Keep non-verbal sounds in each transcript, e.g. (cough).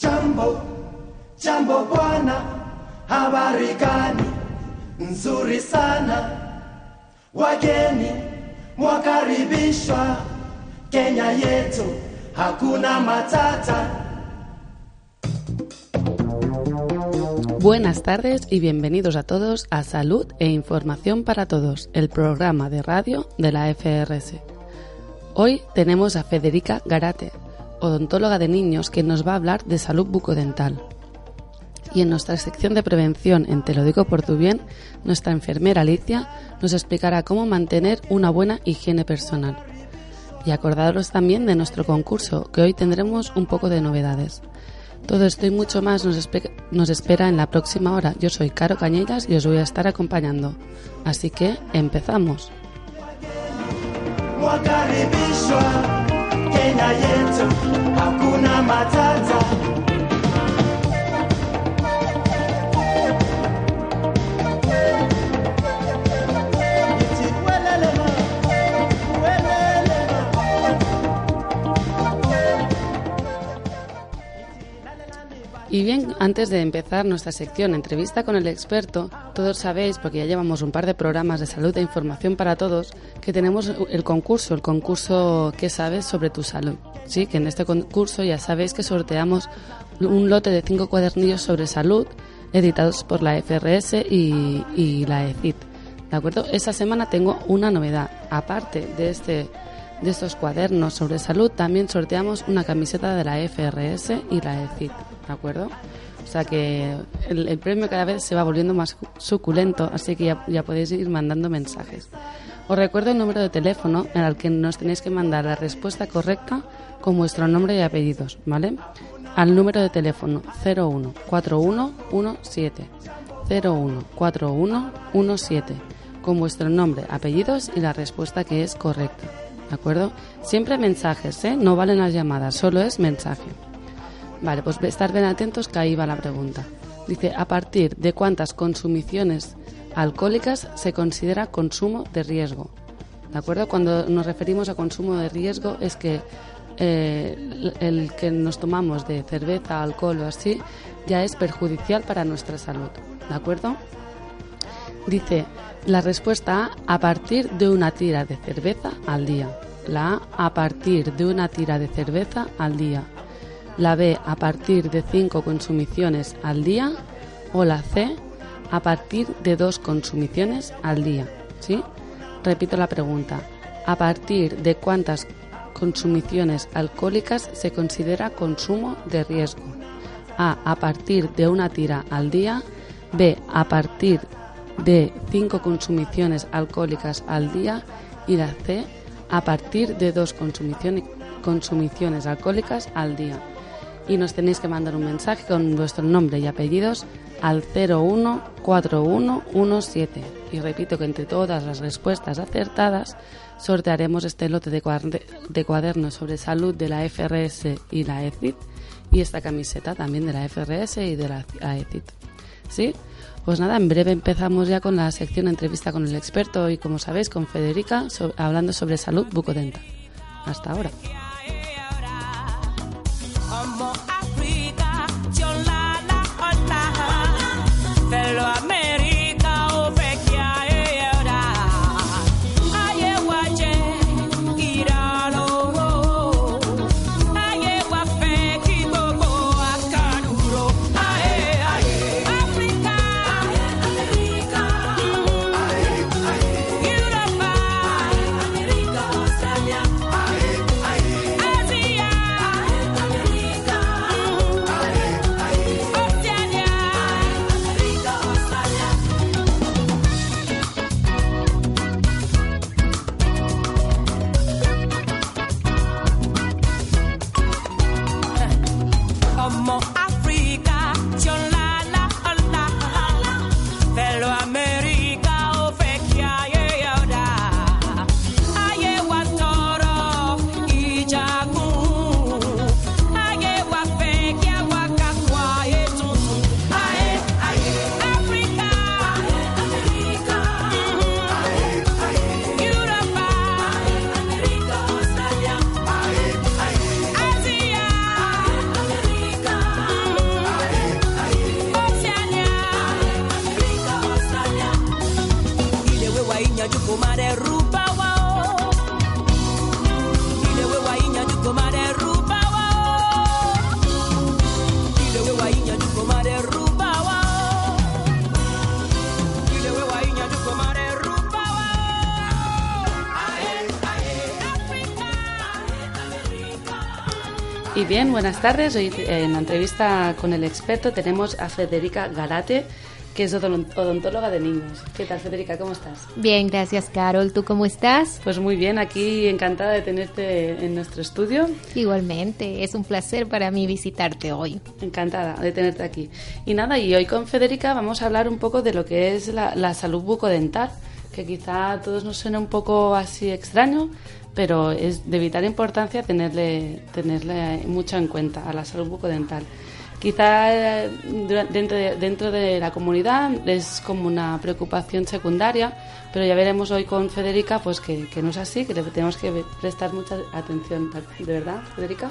Jambo, jambo bwana, habari gani? Nzuri sana. Wageni mwakaribishwa Kenya yetu, hakuna matata. Buenas tardes y bienvenidos a todos a Salud e Información para Todos, el programa de radio de la FRS. Hoy tenemos a Federica Garate, odontóloga de niños, que nos va a hablar de salud bucodental. Y en nuestra sección de prevención en Te lo digo por tu bien, nuestra enfermera Alicia nos explicará cómo mantener una buena higiene personal. Y acordaros también de nuestro concurso, que hoy tendremos un poco de novedades. Todo esto y mucho más nos, nos espera en la próxima hora. Yo soy Caro Cañeiras y os voy a estar acompañando. Así que empezamos. Kenya yetu, hakuna matata. Y bien, antes de empezar nuestra sección entrevista con el experto, todos sabéis, porque ya llevamos un par de programas de salud e información para todos, que tenemos el concurso, el concurso ¿Qué sabes sobre tu salud? Sí, que en este concurso ya sabéis que sorteamos un lote de cinco cuadernillos sobre salud editados por la FRS y, la ECIT. ¿De acuerdo? Esta semana tengo una novedad. Aparte de este de estos cuadernos sobre salud, también sorteamos una camiseta de la FRS y la ECIT, ¿de acuerdo? O sea que el, el premio cada vez se va volviendo más suculento, así que ya, ya podéis ir mandando mensajes. Os recuerdo el número de teléfono en el que nos tenéis que mandar la respuesta correcta con vuestro nombre y apellidos, ¿vale? Al número de teléfono 014117 014117 con vuestro nombre, apellidos y la respuesta que es correcta. ¿De acuerdo? Siempre mensajes, ¿eh? No valen las llamadas, solo es mensaje. Vale, pues estar bien atentos que ahí va la pregunta. Dice, ¿a partir de cuántas consumiciones alcohólicas se considera consumo de riesgo? ¿De acuerdo? Cuando nos referimos a consumo de riesgo es que eh, el, que nos tomamos de cerveza, alcohol o así ya es perjudicial para nuestra salud. ¿De acuerdo? Dice la respuesta A a partir de una tira de cerveza al día. La A a partir de una tira de cerveza al día. La B a partir de cinco consumiciones al día. O la C a partir de dos consumiciones al día. ¿Sí? Repito la pregunta. ¿A partir de cuántas consumiciones alcohólicas se considera consumo de riesgo? A. A partir de una tira al día. B. A partir de 5 consumiciones alcohólicas al día y la C a partir de dos consumiciones, consumiciones alcohólicas al día. Y nos tenéis que mandar un mensaje con vuestro nombre y apellidos al 014117. Y repito que entre todas las respuestas acertadas sortearemos este lote de, de cuadernos sobre salud de la FRS y la ECIT y esta camiseta también de la FRS y de la ECIT. ¿Sí? Pues nada, en breve empezamos ya con la sección entrevista con el experto y como sabéis con Federica so- hablando sobre salud bucodental. Hasta ahora. Ọmọ áfíríkà tí ó ń la la ọ̀la bien, buenas tardes. Hoy eh, en la entrevista con el experto tenemos a Federica Garate, que es odon- odontóloga de niños. ¿Qué tal, Federica? ¿Cómo estás? Bien, gracias Carol. ¿Tú cómo estás? Pues muy bien, aquí encantada de tenerte en nuestro estudio. Igualmente, es un placer para mí visitarte hoy. Encantada de tenerte aquí. Y nada, y hoy con Federica vamos a hablar un poco de lo que es la, la salud bucodental, que quizá a todos nos suena un poco así extraño, pero es de vital importancia tenerle, tenerle mucho en cuenta a la salud bucodental. Quizá eh, dentro de, dentro de la comunidad es como una preocupación secundaria, pero ya veremos hoy con Federica pues que, que no es así, que le tenemos que prestar mucha atención. ¿De verdad, Federica?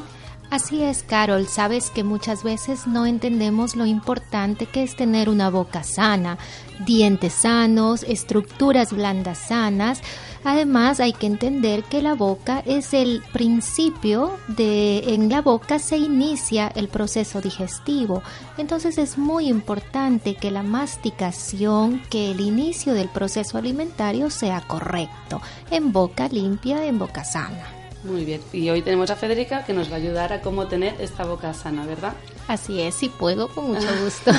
Así es, Carol. Sabes que muchas veces no entendemos lo importante que es tener una boca sana, dientes sanos, estructuras blandas sanas. Además, hay que entender que la boca es el principio de en la boca se inicia el proceso digestivo. Entonces es muy importante que la masticación, que el inicio del proceso alimentario sea correcto, en boca limpia, en boca sana. Muy bien. Y hoy tenemos a Federica que nos va a ayudar a cómo tener esta boca sana, ¿verdad? Así es, si puedo, con mucho (laughs) gusto.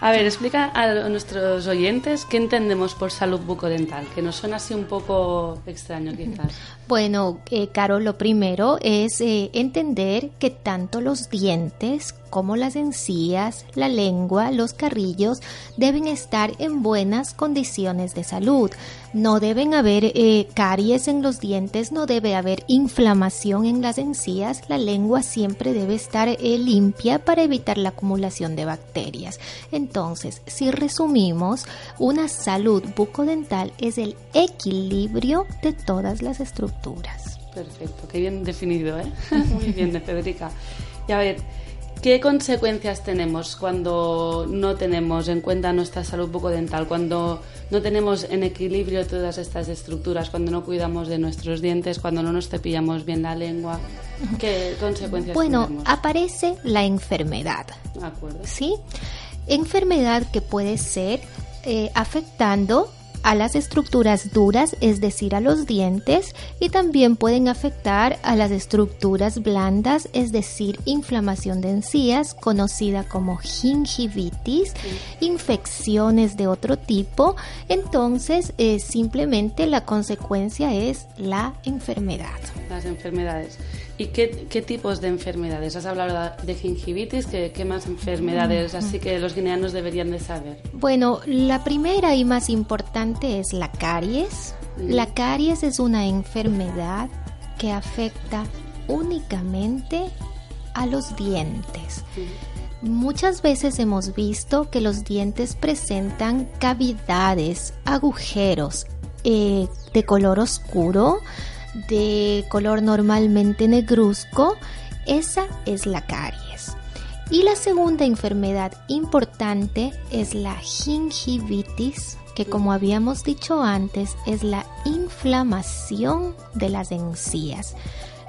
A ver, explica a nuestros oyentes qué entendemos por salud bucodental, que nos suena así un poco extraño quizás. Bueno, eh, Caro, lo primero es eh, entender que tanto los dientes como las encías, la lengua, los carrillos deben estar en buenas condiciones de salud. No deben haber eh, caries en los dientes, no debe haber inflamación en las encías. La lengua siempre debe estar eh, limpia para evitar la acumulación de bacterias. Entonces, si resumimos, una salud bucodental es el equilibrio de todas las estructuras. Perfecto, qué bien definido, ¿eh? (laughs) Muy bien, de Federica. Y a ver, ¿qué consecuencias tenemos cuando no tenemos en cuenta nuestra salud bucodental, cuando no tenemos en equilibrio todas estas estructuras, cuando no cuidamos de nuestros dientes, cuando no nos cepillamos bien la lengua? ¿Qué consecuencias Bueno, tenemos? aparece la enfermedad, De acuerdo. ¿sí? Enfermedad que puede ser eh, afectando a las estructuras duras, es decir, a los dientes, y también pueden afectar a las estructuras blandas, es decir, inflamación de encías, conocida como gingivitis, infecciones de otro tipo. Entonces, eh, simplemente la consecuencia es la enfermedad. Las enfermedades. ¿Y qué, qué tipos de enfermedades? Has hablado de gingivitis, ¿qué, qué más enfermedades así que los guineanos deberían de saber? Bueno, la primera y más importante es la caries. La caries es una enfermedad que afecta únicamente a los dientes. Muchas veces hemos visto que los dientes presentan cavidades, agujeros eh, de color oscuro, de color normalmente negruzco. Esa es la caries. Y la segunda enfermedad importante es la gingivitis, que como habíamos dicho antes es la inflamación de las encías.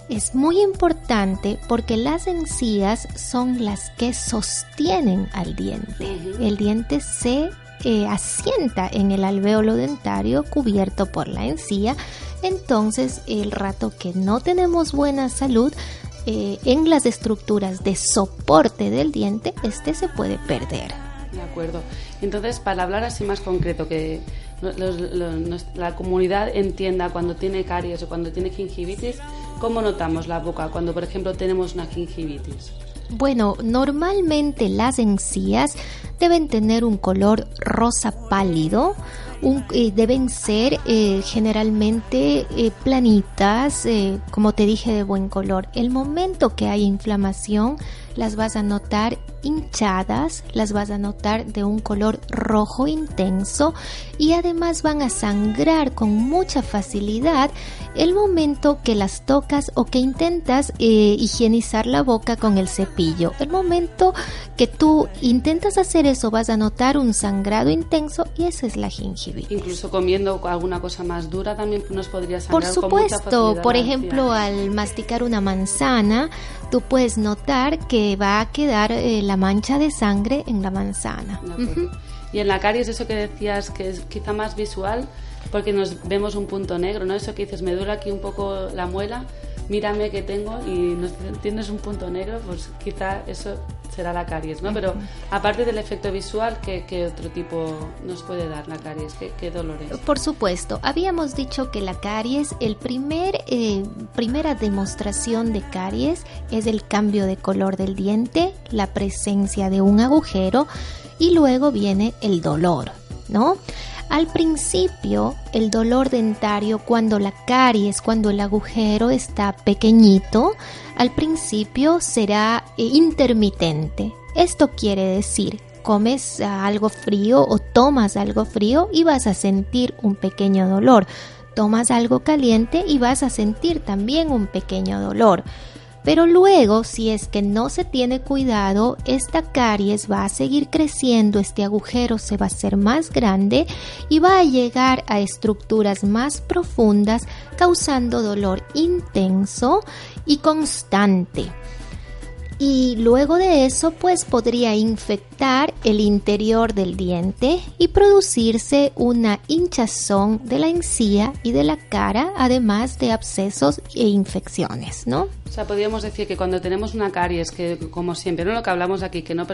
Es muy importante porque las encías son las que sostienen al diente. El diente se eh, asienta en el alvéolo dentario cubierto por la encía. Entonces, el rato que no tenemos buena salud, eh, en las estructuras de soporte del diente, este se puede perder. De acuerdo. Entonces, para hablar así más concreto, que los- la comunidad entienda cuando tiene caries o cuando tiene gingivitis, ¿cómo notamos la boca cuando, por ejemplo, tenemos una gingivitis? Bueno, normalmente las encías deben tener un color rosa pálido, eh, deben ser eh, generalmente eh, planitas, como te dije, de buen color. El momento que hay inflamación, las vas a notar hinchadas, las vas a notar de un color rojo intenso y además van a sangrar con mucha facilidad el momento que las tocas o que intentas eh, higienizar la boca con el cepillo. El momento que tú intentas hacer eso vas a notar un sangrado intenso y esa es la gingivitis. Incluso comiendo alguna cosa más dura también nos podría Por sangrar con mucha supuesto, por ejemplo, al masticar una manzana, tú puedes notar que va a quedar eh, la mancha de sangre en la manzana. Acuerdo. Y en la caries, eso que decías que es quizá más visual, porque nos vemos un punto negro, ¿no? Eso que dices, me duele aquí un poco la muela, mírame que tengo y no tienes un punto negro, pues quizá eso será la caries, ¿no? Pero aparte del efecto visual, ¿qué, qué otro tipo nos puede dar la caries? ¿Qué, qué dolores? Por supuesto, habíamos dicho que la caries, el primer, eh, primera demostración de caries es el cambio de color del diente, la presencia de un agujero y luego viene el dolor, ¿no? Al principio, el dolor dentario cuando la caries, cuando el agujero está pequeñito, al principio será eh, intermitente. Esto quiere decir, comes algo frío o tomas algo frío y vas a sentir un pequeño dolor. Tomas algo caliente y vas a sentir también un pequeño dolor. Pero luego, si es que no se tiene cuidado, esta caries va a seguir creciendo, este agujero se va a hacer más grande y va a llegar a estructuras más profundas, causando dolor intenso y constante y luego de eso pues podría infectar el interior del diente y producirse una hinchazón de la encía y de la cara además de abscesos e infecciones, ¿no? O sea, podríamos decir que cuando tenemos una caries, que como siempre, ¿no? lo que hablamos aquí, que no,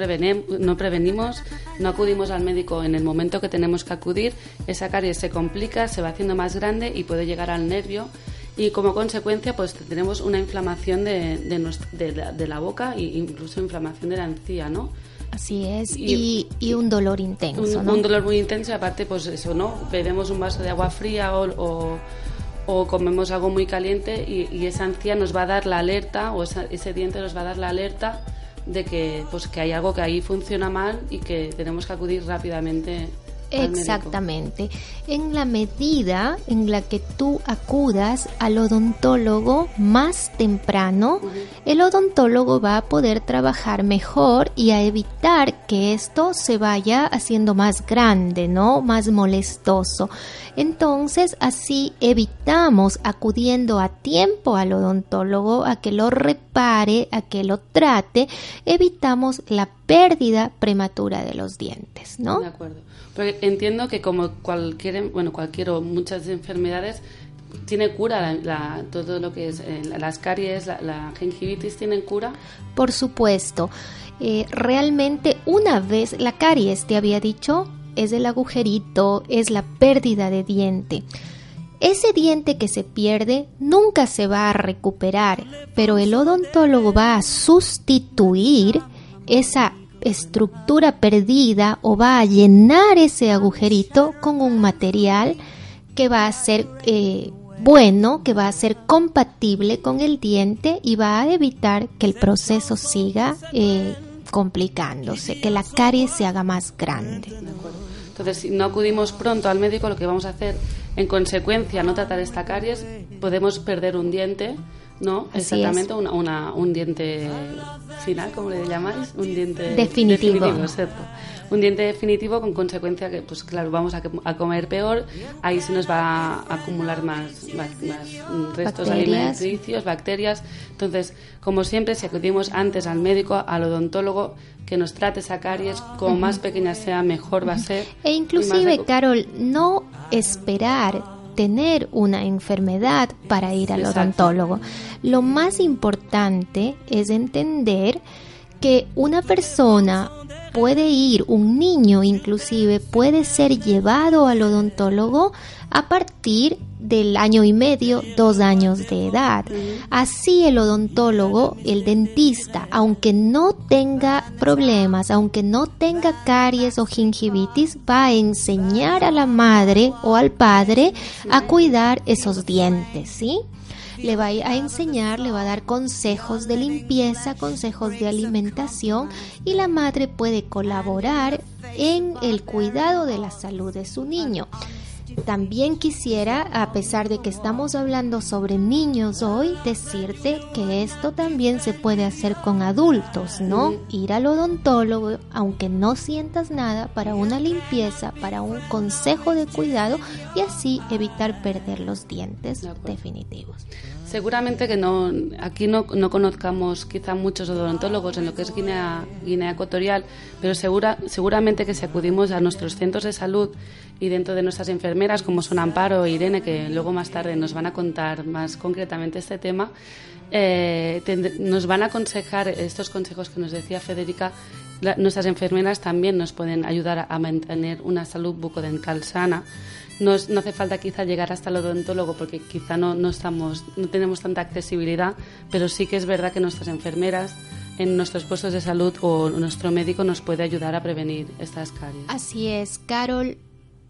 no prevenimos, no acudimos al médico en el momento que tenemos que acudir, esa caries se complica, se va haciendo más grande y puede llegar al nervio y como consecuencia pues tenemos una inflamación de, de, la, de la, boca e incluso inflamación de la encía, ¿no? Así es, y, y, un dolor intenso, un, ¿no? Un dolor muy intenso y aparte pues eso, ¿no? Bebemos un vaso de agua fría o, o, comemos algo muy caliente y, y, esa encía nos va a dar la alerta o ese diente nos va a dar la alerta de que pues que hay algo que ahí funciona mal y que tenemos que acudir rápidamente Exactamente. En la medida en la que tú acudas al odontólogo más temprano, el odontólogo va a poder trabajar mejor y a evitar que esto se vaya haciendo más grande, ¿no? Más molestoso. Entonces, así evitamos acudiendo a tiempo al odontólogo a que lo repare, a que lo trate, evitamos la pérdida prematura de los dientes, ¿no? De acuerdo. Porque entiendo que como cualquier, bueno, cualquier o muchas enfermedades tiene cura la, todo lo que es eh, las caries, la, gingivitis tienen cura. Por supuesto. Eh, realmente una vez la caries te había dicho es el agujerito, es la pérdida de diente. Ese diente que se pierde nunca se va a recuperar, pero el odontólogo va a sustituir esa estructura perdida o va a llenar ese agujerito con un material que va a ser eh, bueno, que va a ser compatible con el diente y va a evitar que el proceso siga eh, complicándose, que la carie se haga más grande. Entonces, si no acudimos pronto al médico, lo que vamos a hacer, en consecuencia, no tratar esta caries, podemos perder un diente no, exactamente, una, un diente final, como le llamáis, un diente definitivo. Un diente definitivo con consecuencia que, pues claro, vamos a, comer peor, ahí se nos va a acumular más, más, restos alimenticios, bacterias. Entonces, como siempre, si acudimos antes al médico, al odontólogo, que nos trate esa caries, como más pequeña sea, mejor va a ser. E inclusive, Carol, no esperar tener una enfermedad para ir al odontólogo. Lo más importante es entender que una persona puede ir, un niño inclusive puede ser llevado al odontólogo a partir del año y medio, dos años de edad. Así el odontólogo, el dentista, aunque no tenga problemas, aunque no tenga caries o gingivitis, va a enseñar a la madre o al padre a cuidar esos dientes, ¿sí? Le va a enseñar, le va a dar consejos de limpieza, consejos de alimentación y la madre puede colaborar en el cuidado de la salud de su niño. También quisiera, a pesar de que estamos hablando sobre niños hoy, decirte que esto también se puede hacer con adultos, ¿no? Ir al odontólogo, aunque no sientas nada, para una limpieza, para un consejo de cuidado y así evitar perder los dientes definitivos Seguramente que no, aquí no, no conozcamos quizá muchos odontólogos en lo que es Guinea, Guinea Ecuatorial, pero segura, seguramente que si acudimos a nuestros centros de salud y dentro de nuestras enfermeras, como son Amparo e Irene, que luego más tarde nos van a contar más concretamente este tema, eh, nos van a aconsejar estos consejos que nos decía Federica. Nuestras enfermeras también nos pueden ayudar a mantener una salud bucodental sana. No, no hace falta quizá llegar hasta el odontólogo porque quizá no, no, estamos, no tenemos tanta accesibilidad, pero sí que es verdad que nuestras enfermeras en nuestros puestos de salud o nuestro médico nos puede ayudar a prevenir estas caries. Así es, Carol.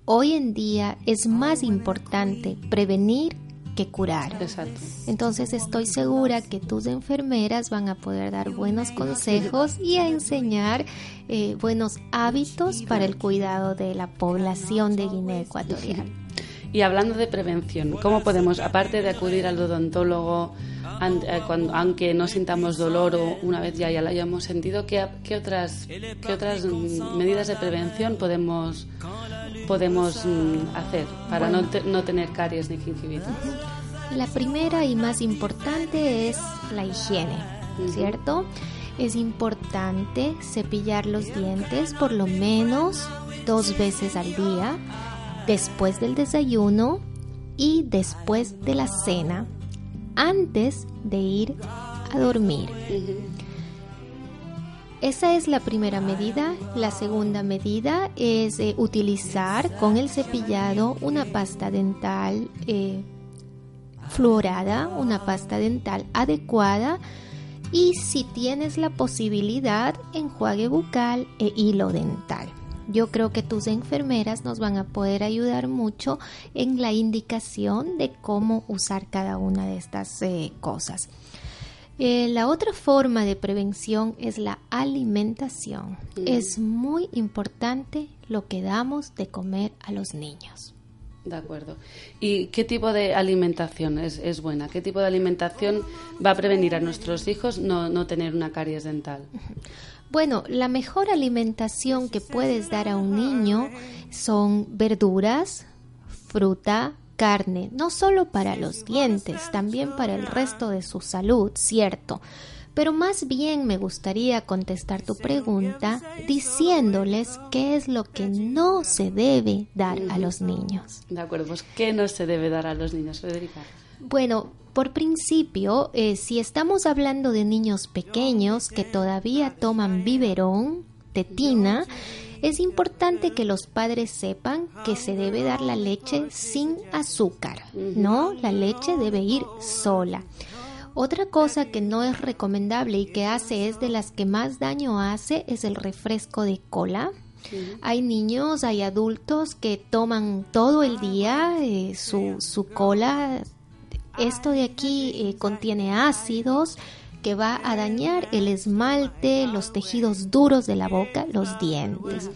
Hoy en día es más importante prevenir que curar. Exacto. Entonces estoy segura que tus enfermeras van a poder dar buenos consejos y a enseñar eh, buenos hábitos para el cuidado de la población de Guinea Ecuatorial. Y hablando de prevención, ¿cómo podemos, aparte de acudir al odontólogo, eh, aunque no sintamos dolor o una vez ya, ya lo hayamos sentido, ¿qué, qué otras, qué otras mm, medidas de prevención podemos, podemos mm, hacer para no, te- no tener caries ni gingivitis? La primera y más importante es la higiene, ¿cierto? Es importante cepillar los dientes por lo menos dos veces al día, después del desayuno y después de la cena, antes de ir a dormir. Esa es la primera medida. La segunda medida es eh, utilizar con el cepillado una pasta dental eh, fluorada, una pasta dental adecuada y si tienes la posibilidad, enjuague bucal e hilo dental. Yo creo que tus enfermeras nos van a poder ayudar mucho en la indicación de cómo usar cada una de estas eh, cosas. Eh, la otra forma de prevención es la alimentación. Es muy importante lo que damos de comer a los niños. De acuerdo. ¿Y qué tipo de alimentación es, es buena? ¿Qué tipo de alimentación va a prevenir a nuestros hijos no, no tener una caries dental? (laughs) Bueno, la mejor alimentación que puedes dar a un niño son verduras, fruta, carne, no solo para los dientes, también para el resto de su salud, cierto. Pero más bien me gustaría contestar tu pregunta diciéndoles qué es lo que no se debe dar a los niños. De acuerdo, pues ¿qué no se debe dar a los niños, Federica? Bueno, por principio, eh, si estamos hablando de niños pequeños que todavía toman biberón, tetina, es importante que los padres sepan que se debe dar la leche sin azúcar, ¿no? La leche debe ir sola. Otra cosa que no es recomendable y que hace es de las que más daño hace es el refresco de cola. Hay niños, hay adultos que toman todo el día eh, su, su cola. Esto de aquí eh, contiene ácidos que va a dañar el esmalte, los tejidos duros de la boca, los dientes.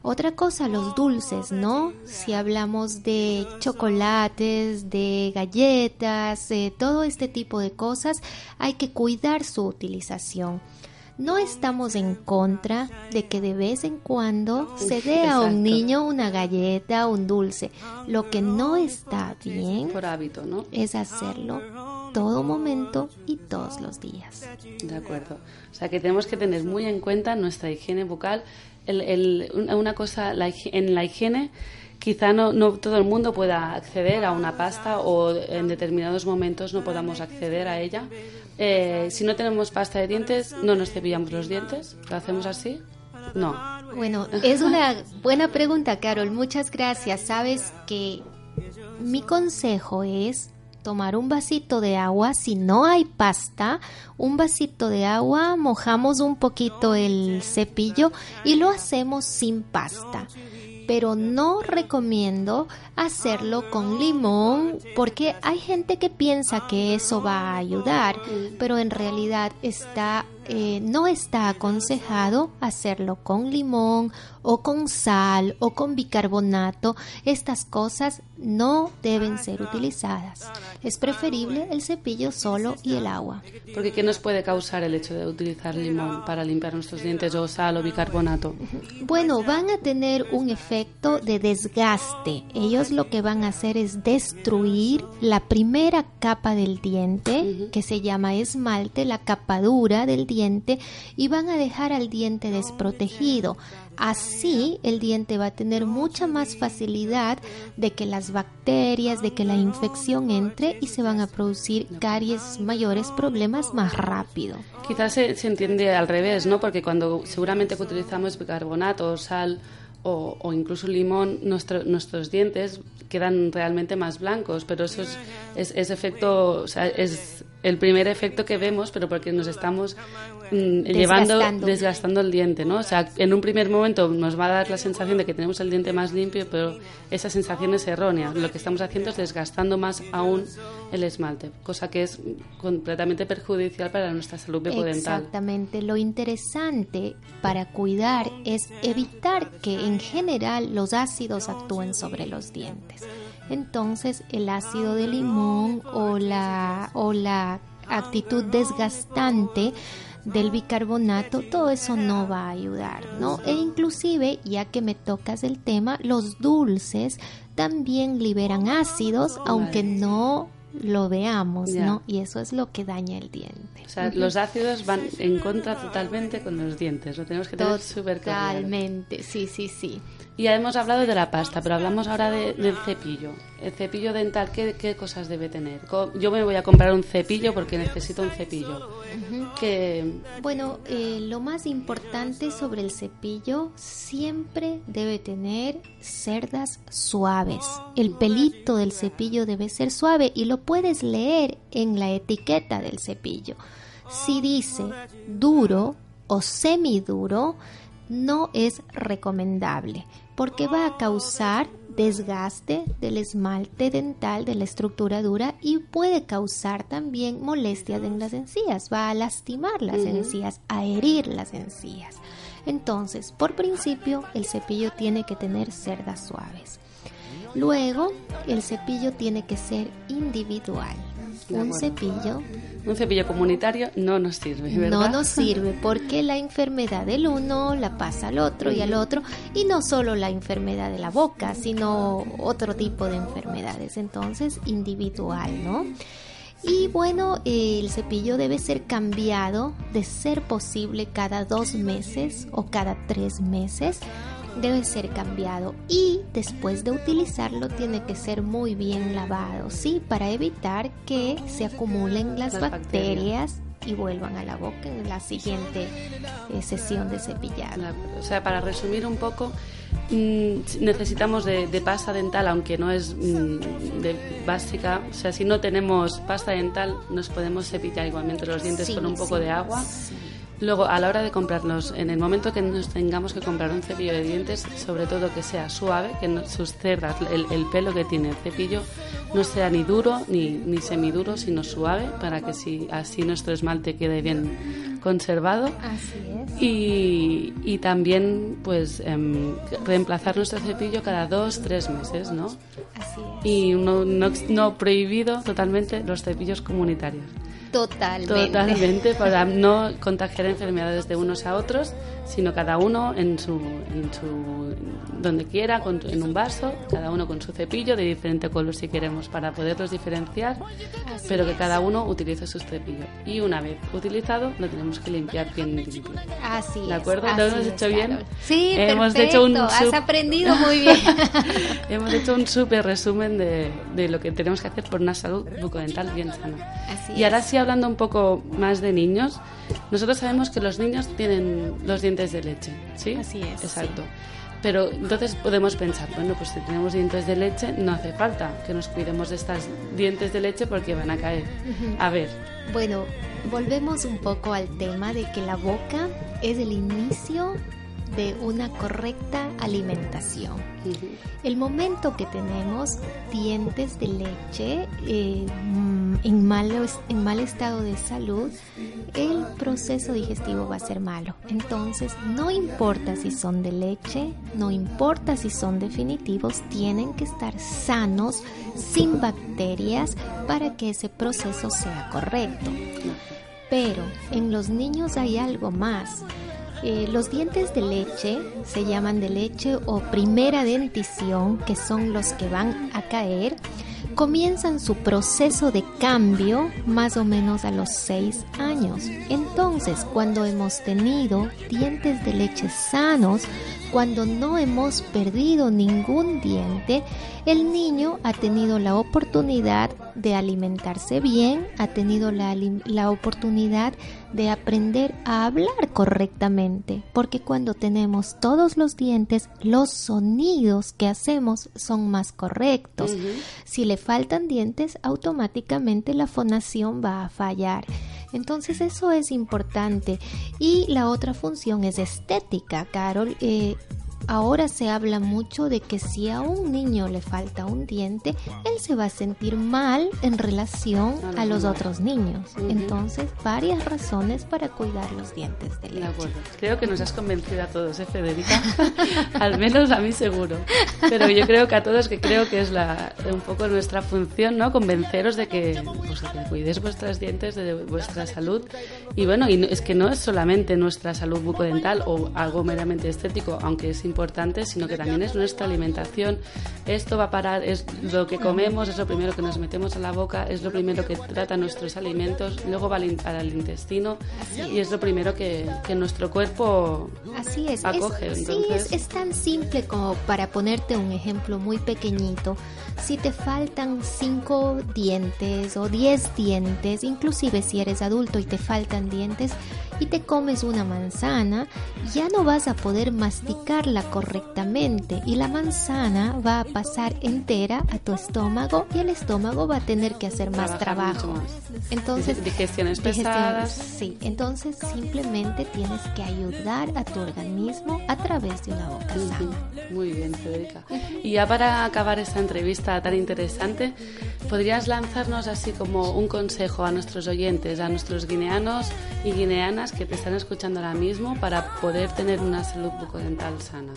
Otra cosa, los dulces, ¿no? Si hablamos de chocolates, de galletas, todo este tipo de cosas, hay que cuidar su utilización. No estamos en contra de que de vez en cuando se dé a un niño una galleta, un dulce. Lo que no está bien Por hábito, ¿no? es hacerlo todo momento y todos los días. De acuerdo. O sea que tenemos que tener muy en cuenta nuestra higiene bucal. El- el- una cosa, la en la higiene quizá no, no todo el mundo pueda acceder a una pasta o en determinados momentos no podamos acceder a ella. Eh, si no tenemos pasta de dientes, no nos cepillamos los dientes. ¿Lo hacemos así? No. Bueno, (laughs) es una buena pregunta, Carol. Muchas gracias. Sabes que mi consejo es tomar un vasito de agua. Si no hay pasta, un vasito de agua, mojamos un poquito el cepillo y lo hacemos sin pasta. Pero no recomiendo hacerlo con limón porque hay gente que piensa que eso va a ayudar, pero en realidad está eh, no está aconsejado hacerlo con limón o con sal o con bicarbonato. Estas cosas no deben ser utilizadas. Es preferible el cepillo solo y el agua. Porque ¿qué nos puede causar el hecho de utilizar limón para limpiar nuestros dientes o sal o bicarbonato? Bueno, van a tener un efecto de desgaste. Ellos lo que van a hacer es destruir la primera capa del diente, que se llama esmalte, la capa dura del diente, y van a dejar al diente desprotegido. Así el diente va a tener mucha más facilidad de que las bacterias, de que la infección entre y se van a producir caries mayores, problemas más rápido. Quizás se, entiende al revés, ¿no? Porque cuando seguramente utilizamos bicarbonato sal o, incluso limón, nuestro- nuestros dientes quedan realmente más blancos, pero eso es, es, es efecto, o sea, es el primer efecto que vemos, pero porque nos estamos mm, llevando, Desgastando. desgastando el diente, ¿no? O sea, en un primer momento nos va a dar la sensación de que tenemos el diente más limpio, pero esa sensación es errónea. Lo que estamos haciendo es desgastando más aún el esmalte, cosa que es completamente perjudicial para nuestra salud bucodental. Exactamente. Lo interesante para cuidar es evitar que en general los ácidos actúen sobre los dientes. Entonces, el ácido de limón o la, o la actitud desgastante del bicarbonato, todo eso no va a ayudar, ¿no? E inclusive, ya que me tocas el tema, los dulces también liberan ácidos, aunque no lo veamos, Ya. ¿no? Y eso es lo que daña el diente. O sea, los ácidos van en contra totalmente con los dientes, lo tenemos que tener súper claro. Totalmente, sí, sí, sí. Y ya hemos hablado de la pasta, pero hablamos ahora de- del cepillo. El cepillo dental, ¿qué, qué cosas debe tener? Yo me voy a comprar un cepillo porque necesito un cepillo. Que Bueno, eh, lo más importante sobre el cepillo siempre debe tener cerdas suaves. El pelito del cepillo debe ser suave y lo puedes leer en la etiqueta del cepillo. Si dice duro o semiduro, no es recomendable porque va a causar desgaste del esmalte dental de la estructura dura y puede causar también molestias en las encías, va a lastimar las encías, a herir las encías. Entonces, por principio, el cepillo tiene que tener cerdas suaves. Luego, el cepillo tiene que ser individual. Un cepillo. Un cepillo comunitario no nos sirve, ¿verdad? no nos sirve porque la enfermedad del uno la pasa al otro y al otro y no solo la enfermedad de la boca sino otro tipo de enfermedades entonces individual no y bueno el cepillo debe ser cambiado de ser posible cada dos meses o cada tres meses debe ser cambiado y después de utilizarlo tiene que ser muy bien lavado, ¿sí? Para evitar que se acumulen las, Las bacterias y vuelvan a la boca en la siguiente eh, sesión de cepillado. La- O sea, para resumir un poco, mm, necesitamos de, de pasta dental, aunque no es mm, de básica. O sea, si no tenemos pasta dental, nos podemos cepillar igualmente los dientes Sí, con un poco sí, de agua. sí. Luego, a la hora de comprarnos, en el momento que nos tengamos que comprar un cepillo de dientes, sobre todo que sea suave, que no- sus cerdas, el, el pelo que tiene el cepillo, no sea ni duro ni, ni semiduro, sino suave, para que si, así nuestro esmalte quede bien conservado. Así es. Y, y también, pues, em, reemplazar nuestro cepillo cada dos, tres meses, ¿no? Así es. Y no, no, no prohibido totalmente los cepillos comunitarios. Totalmente. Totalmente, para no contagiar enfermedades de unos a otros, sino cada uno en su, en su donde quiera, con- en un vaso, cada uno con su cepillo de diferente color si queremos, para poderlos diferenciar, Así pero que es. cada uno utilice su cepillo. Y una vez utilizado, lo tenemos que limpiar bien limpio. Así ¿De es, acuerdo? ¿Lo hemos es, hecho bien? Carol. Sí, Hemos hecho un Has aprendido muy (laughs) bien. Hemos hecho un súper resumen de, de lo que tenemos que hacer por una salud bucodental bien sana. Así y ahora es. sí, hablando un poco más de niños, nosotros sabemos que los niños tienen los dientes de leche, ¿sí? Así es, Exacto. Pero entonces podemos pensar, bueno, pues si tenemos dientes de leche, no hace falta que nos cuidemos de estas dientes de leche porque van a caer. A ver, Bueno, volvemos un poco al tema de que la boca es el inicio de una correcta alimentación. El momento que tenemos dientes de leche eh, en, malo, en mal estado de salud, el proceso digestivo va a ser malo. Entonces, no importa si son de leche, no importa si son definitivos, tienen que estar sanos, sin bacterias, para que ese proceso sea correcto. Pero en los niños hay algo más. Eh, los dientes de leche se llaman de leche o primera dentición, que son los que van a caer, comienzan su proceso de cambio más o menos a los 6 años. Entonces, cuando hemos tenido dientes de leche sanos, cuando no hemos perdido ningún diente, el niño ha tenido la oportunidad de alimentarse bien, ha tenido la, la, oportunidad de aprender a hablar correctamente, porque cuando tenemos todos los dientes, los sonidos que hacemos son más correctos. Si le faltan dientes, automáticamente la fonación va a fallar. Entonces eso es importante. Y la otra función es estética, Carol. Eh, Ahora se habla mucho de que si a un niño le falta un diente, él se va a sentir mal en relación a los otros niños. Entonces, varias razones para cuidar los dientes de leche. Creo que nos has convencido a todos, ¿eh, Federica? (laughs) Al menos a mí seguro. Pero yo creo que a todos, que creo que es la, un poco nuestra función, ¿no? Convenceros de que, pues, que cuidéis vuestros dientes, de vuestra salud. Y bueno, y es que no es solamente nuestra salud bucodental o algo meramente estético, aunque es importante, sino que también es nuestra alimentación. Esto va a parar, es lo que comemos, es lo primero que nos metemos a la boca, es lo primero que trata nuestros alimentos, luego va al, al intestino y es lo primero que, que nuestro cuerpo Así es. acoge. Es, Entonces, Sí, es, es tan simple como para ponerte un ejemplo muy pequeñito. Si te faltan cinco dientes o 10 dientes, inclusive si eres adulto y te faltan dientes, y te comes una manzana, ya no vas a poder masticarla correctamente y la manzana va a pasar entera a tu estómago y el estómago va a tener que hacer más trabajo. Entonces, Digestiones pesadas. Sí, entonces simplemente tienes que ayudar a tu organismo a través de una boca sana. Muy bien, Federica. Y ya para acabar esta entrevista tan interesante, ¿podrías lanzarnos así como un consejo a nuestros oyentes, a nuestros guineanos y guineanas que te están escuchando ahora mismo para poder tener una salud bucodental sana?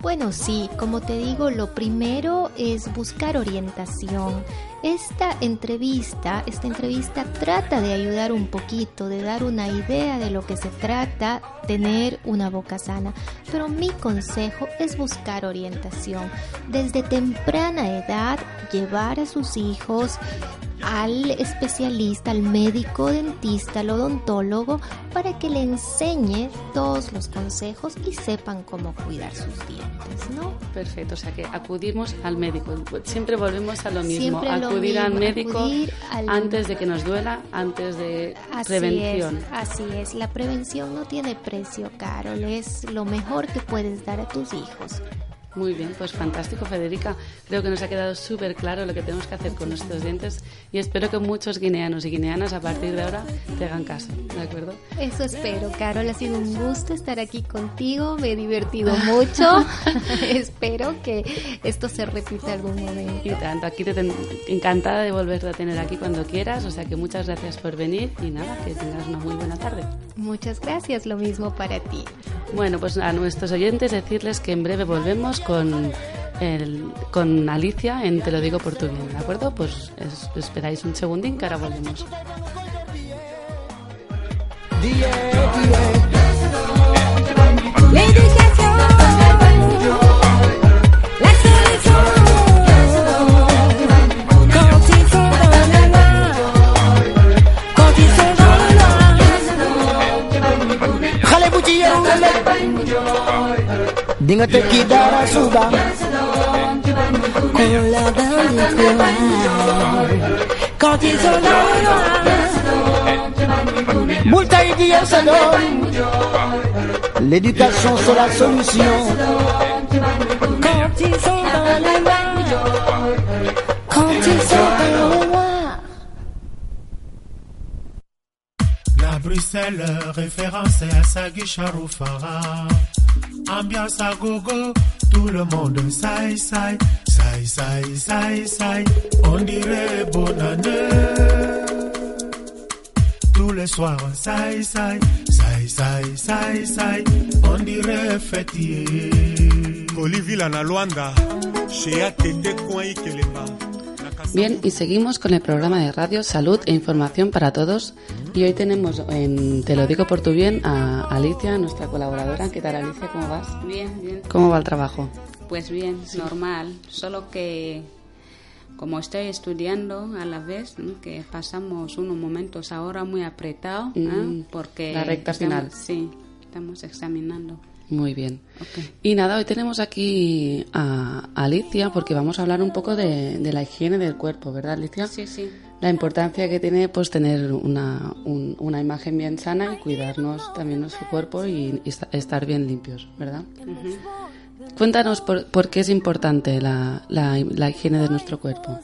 Bueno, sí, como te digo, lo primero es buscar orientación. Esta entrevista, esta entrevista trata de ayudar un poquito, de dar una idea de lo que se trata tener una boca sana. Pero mi consejo es buscar orientación. Desde temprana edad, llevar a sus hijos al especialista, al médico dentista, al odontólogo, para que le enseñe todos los consejos y sepan cómo cuidar sus dientes, ¿no? Perfecto, o sea que acudimos al médico. Siempre volvemos a lo mismo, a acudir al médico al- antes de que nos duela, antes de Así prevención. es, así es. La prevención no tiene precio, Carol. Es lo mejor que puedes dar a tus hijos. Muy bien, pues fantástico, Federica. Creo que nos ha quedado súper claro lo que tenemos que hacer con nuestros dientes y espero que muchos guineanos y guineanas a partir de ahora te hagan caso, ¿de acuerdo? Eso espero, Carol. Ha sido un gusto estar aquí contigo. Me he divertido (laughs) mucho. (laughs) espero que esto se repita algún momento. Y tanto, aquí te ten- encantada de volverte a tener aquí cuando quieras, o sea que muchas gracias por venir y nada, que tengas una muy buena tarde. Muchas gracias. Lo mismo para ti. Bueno, pues a nuestros oyentes decirles que en breve volvemos con, el- con Alicia en Te lo digo por tu bien, ¿de acuerdo? Pues es- esperáis un segundín que ahora volvemos. Di nga dara suba Qu'on leur donne. Quand ils sont dans le noir, bul tay di l'éducation c'est la solution quand ils sont dans le noir, quand ils sont dans le noir. La Bruxelles, référence à Sagui Charoufara. Ambiance à gogo, tout le monde saille, saille, saille, saille, saille, saille. On dirait bonne année. Tous les soirs, saille, saille, saille, saille, saille, saille. On dirait fêtier. Olivia na Luanda, Shea Tete Kwai Kelemba. Bien, y seguimos con el programa de radio Salud e Información para Todos. Y hoy tenemos en Te lo digo por tu bien a Alicia, nuestra colaboradora. ¿Qué tal, Alicia? ¿Cómo vas? Bien, bien. ¿Cómo va el trabajo? Pues bien, normal. Solo que como estoy estudiando a la vez, que pasamos unos momentos ahora muy apretados, ¿eh? Mm, porque la recta estamos- final. Sí, estamos examinando. Muy bien. Y nada, hoy tenemos aquí a Alicia porque vamos a hablar un poco de, de la higiene del cuerpo, ¿verdad, Alicia? Sí, sí. La importancia que tiene pues tener una, un- una imagen bien sana y cuidarnos también nuestro cuerpo y, y esta- estar bien limpios, ¿verdad? Cuéntanos por, por qué es importante la, la, la higiene de nuestro cuerpo.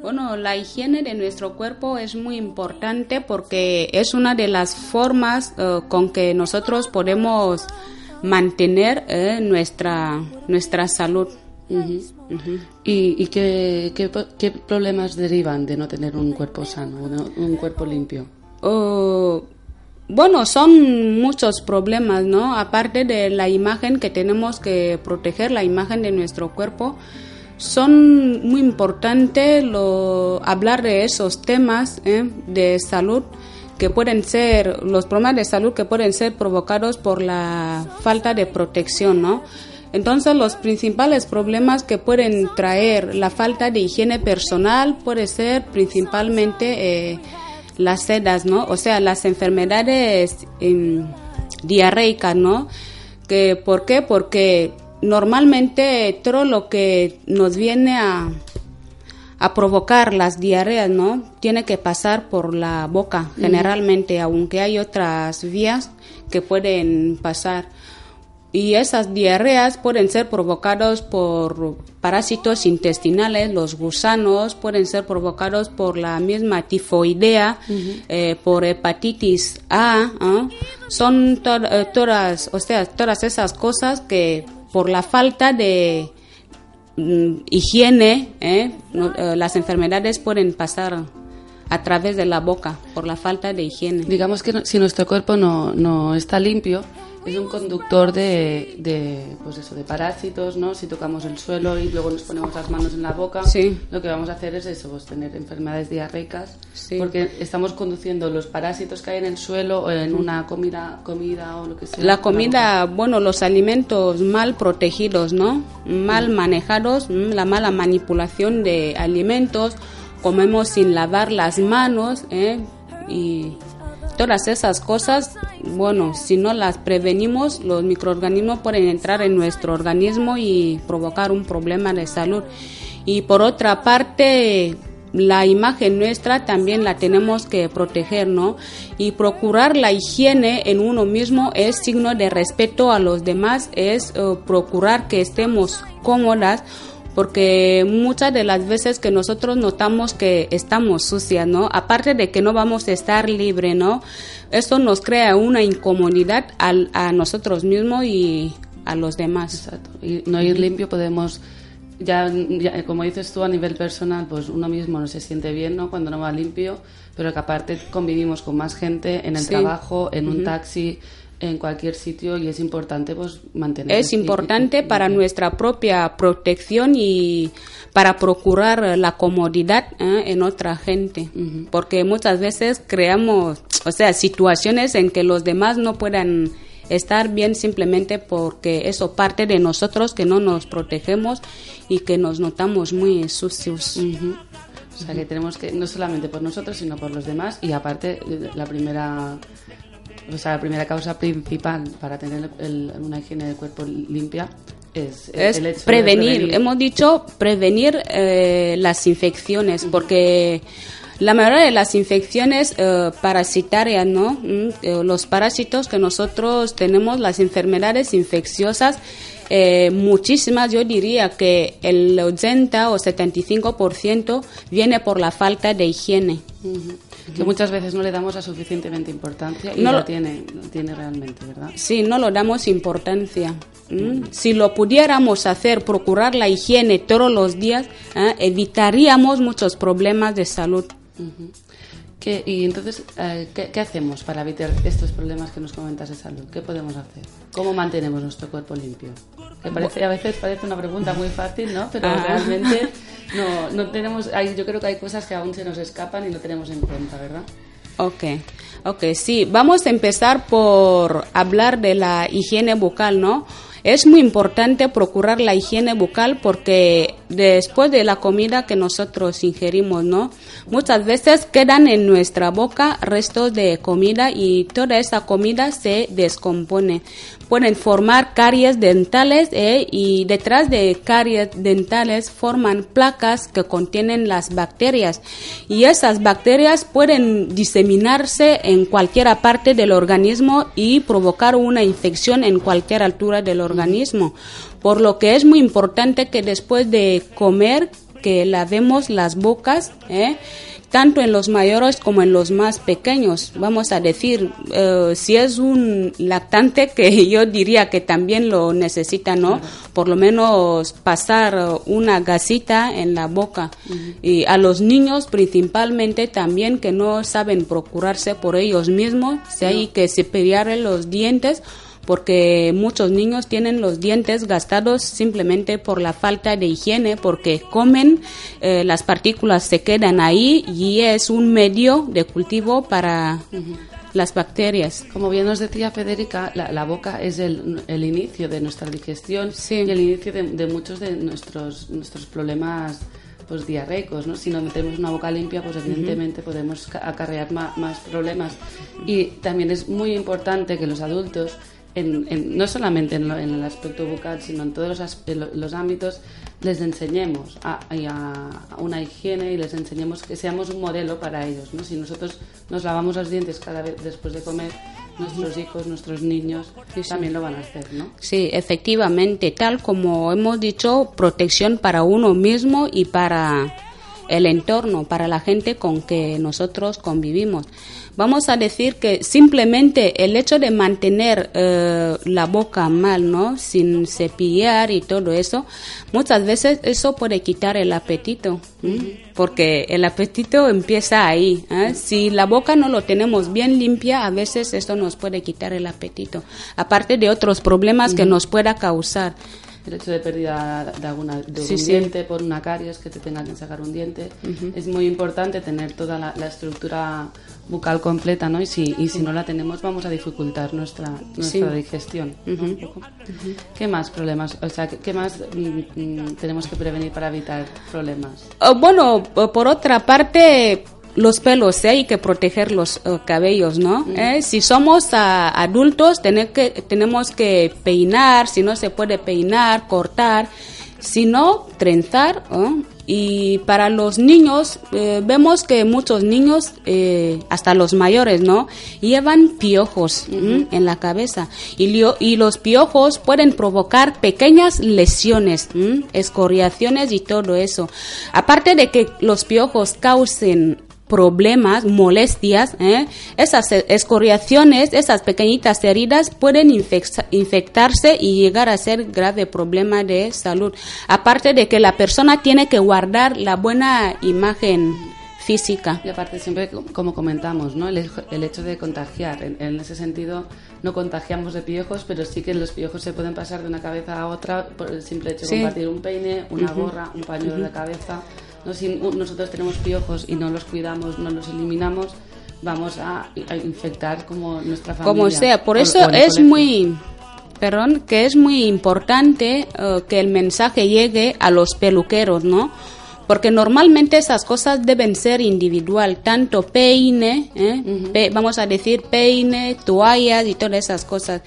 Bueno, la higiene de nuestro cuerpo es muy importante porque es una de las formas eh, con que nosotros podemos mantener eh, nuestra, nuestra salud. ¿Y, y qué, qué, problemas derivan de no tener un cuerpo sano, un cuerpo limpio? Oh, bueno, son muchos problemas, ¿no? Aparte de la imagen que tenemos que proteger, la imagen de nuestro cuerpo, son muy importantes hablar de esos temas ¿eh? de salud que pueden ser, los problemas de salud que pueden ser provocados por la falta de protección, ¿no? Entonces los principales problemas que pueden traer la falta de higiene personal puede ser principalmente eh, las sedas, ¿no? O sea, las enfermedades em, diarreicas, ¿no? Que, ¿Por qué? Porque normalmente todo lo que nos viene a, a provocar las diarreas, ¿no? Tiene que pasar por la boca, generalmente, aunque hay otras vías que pueden pasar. Y esas diarreas pueden ser provocadas por parásitos intestinales, los gusanos, pueden ser provocados por la misma tifoidea, eh, por hepatitis A. ¿ah? Son to- eh, todas, o sea, todas esas cosas que por la falta de higiene, ¿eh? Eh, las enfermedades pueden pasar a través de la boca por la falta de higiene. Digamos que si nuestro cuerpo no, no está limpio, es un conductor de, de, pues eso, de parásitos, ¿no? Si tocamos el suelo y luego nos ponemos las manos en la boca, Sí. lo que vamos a hacer es eso, pues tener enfermedades diarreicas, Sí. porque estamos conduciendo los parásitos que hay en el suelo o en una comida, comida o lo que sea. La comida, bueno, los alimentos mal protegidos, ¿no? Mal manejados, mm, la mala manipulación de alimentos, comemos sin lavar las manos, ¿eh? Y todas esas cosas, bueno, si no las prevenimos, los microorganismos pueden entrar en nuestro organismo y provocar un problema de salud. Y por otra parte, la imagen nuestra también la tenemos que proteger, ¿no? Y procurar la higiene en uno mismo es signo de respeto a los demás, es eh, procurar que estemos cómodas porque muchas de las veces que nosotros notamos que estamos sucias, ¿no? Aparte de que no vamos a estar libre, ¿no? Eso nos crea una incomodidad al- a nosotros mismos y a los demás. Exacto. Y no ir limpio podemos, ya, ya, como dices tú, a nivel personal, pues uno mismo no se siente bien, ¿no? Cuando no va limpio, pero que aparte convivimos con más gente en el Sí. trabajo, en un taxi, en cualquier sitio y es importante pues mantener. Es importante para nuestra propia protección y para procurar la comodidad ¿eh? en otra gente, porque muchas veces creamos, o sea, situaciones en que los demás no puedan estar bien simplemente porque eso parte de nosotros que no nos protegemos y que nos notamos muy sucios. Ujú. O sea que tenemos que, no solamente por nosotros, sino por los demás. Y aparte, la primera, o sea, la primera causa principal para tener el- una higiene del cuerpo limpia es, el- es el hecho de prevenir. Hemos dicho prevenir eh, las infecciones, porque la mayoría de las infecciones eh, parasitarias, ¿no? Mm, eh, los parásitos que nosotros tenemos, las enfermedades infecciosas, eh, muchísimas, yo diría que el 80 o 75% viene por la falta de higiene. Ujú. Que muchas veces no le damos la suficientemente importancia y No lo- tiene, tiene realmente, ¿verdad? Sí, no lo damos importancia. ¿m? Si lo pudiéramos hacer, procurar la higiene todos los días, ¿eh? evitaríamos muchos problemas de salud. ¿Qué- y entonces, eh, ¿qué, qué hacemos para evitar estos problemas que nos comentas de salud? ¿Qué podemos hacer? ¿Cómo mantenemos nuestro cuerpo limpio? Que parece, a veces parece una pregunta muy fácil, ¿no? Pero Ah. realmente no, no tenemos, hay, yo creo que hay cosas que aún se nos escapan y no tenemos en cuenta, ¿verdad? Ok, ok, sí. Vamos a empezar por hablar de la higiene bucal, ¿no? Es muy importante procurar la higiene bucal porque después de la comida que nosotros ingerimos, ¿no? Muchas veces quedan en nuestra boca restos de comida y toda esa comida se descompone. Pueden formar caries dentales ¿eh? y detrás de caries dentales forman placas que contienen las bacterias y esas bacterias pueden diseminarse en cualquier parte del organismo y provocar una infección en cualquier altura del organismo. Por lo que es muy importante que después de comer que lavemos las bocas, ¿eh? Tanto en los mayores como en los más pequeños. Vamos a decir, eh, si es un lactante, que (laughs) yo diría que también lo necesita, ¿no? Por lo menos pasar una gasita en la boca. Y a los niños principalmente también que no saben procurarse por ellos mismos, si hay que cepillar los dientes porque muchos niños tienen los dientes gastados simplemente por la falta de higiene, porque comen, eh, las partículas se quedan ahí y es un medio de cultivo para las bacterias. Como bien nos decía Federica, la, la boca es el, el inicio de nuestra digestión Sí. y el inicio de, de muchos de nuestros, nuestros problemas pues diarreicos, ¿no? Si no tenemos una boca limpia, pues evidentemente podemos ca- acarrear ma- más, problemas. Y también es muy importante que los adultos, en, en- no solamente en, lo- en el aspecto bucal, sino en todos los, los ámbitos, les enseñemos a, y a- a una higiene y les enseñemos que seamos un modelo para ellos, ¿no? Si nosotros nos lavamos los dientes cada vez después de comer, nuestros hijos, nuestros niños también lo van a hacer, ¿no? Sí, efectivamente, tal como hemos dicho, protección para uno mismo y para el entorno, para la gente con que nosotros convivimos. Vamos a decir que simplemente el hecho de mantener eh, la boca mal, ¿no? Sin cepillar y todo eso, muchas veces eso puede quitar el apetito, porque el apetito empieza ahí. ¿eh? Si la boca no lo tenemos bien limpia, a veces esto nos puede quitar el apetito, aparte de otros problemas que nos pueda causar. El hecho de pérdida de, alguna, de Sí, un sí. diente por una caries, que te tengan que sacar un diente. Es muy importante tener toda la, la estructura bucal completa, ¿no? Y si, y si no la tenemos, vamos a dificultar nuestra, nuestra Sí. digestión. ¿Qué más problemas? O sea, ¿qué, qué más mm, mm, tenemos que prevenir para evitar problemas? Uh, bueno, por otra parte, los pelos, ¿eh? hay que proteger los uh, cabellos, ¿no? ¿Eh? Si somos ah, adultos, tener que, tenemos que peinar, si no se puede peinar, cortar, si no, trenzar. Y para los niños, eh, vemos que muchos niños, eh, hasta los mayores, ¿no? Llevan piojos en la cabeza. Y, y los piojos pueden provocar pequeñas lesiones, escoriaciones y todo eso. Aparte de que los piojos causen problemas, molestias, ¿eh? esas eh, escoriaciones, esas pequeñitas heridas pueden infecta- infectarse y llegar a ser grave problema de salud. Aparte de que la persona tiene que guardar la buena imagen física. Y aparte, siempre, como comentamos, ¿no? el, el hecho de contagiar. En, en ese sentido, no contagiamos de piojos, pero sí que los piojos se pueden pasar de una cabeza a otra por el simple hecho de Sí. compartir un peine, una gorra, un pañuelo de cabeza. ¿No? Si nosotros tenemos piojos y no los cuidamos, no los eliminamos, vamos a, a infectar como nuestra familia. como sea. Por eso o es muy, perdón, que es muy importante eh, que el mensaje llegue a los peluqueros, ¿no? Porque normalmente esas cosas deben ser individual, tanto peine, ¿eh? Pe- vamos a decir peine, toallas y todas esas cosas.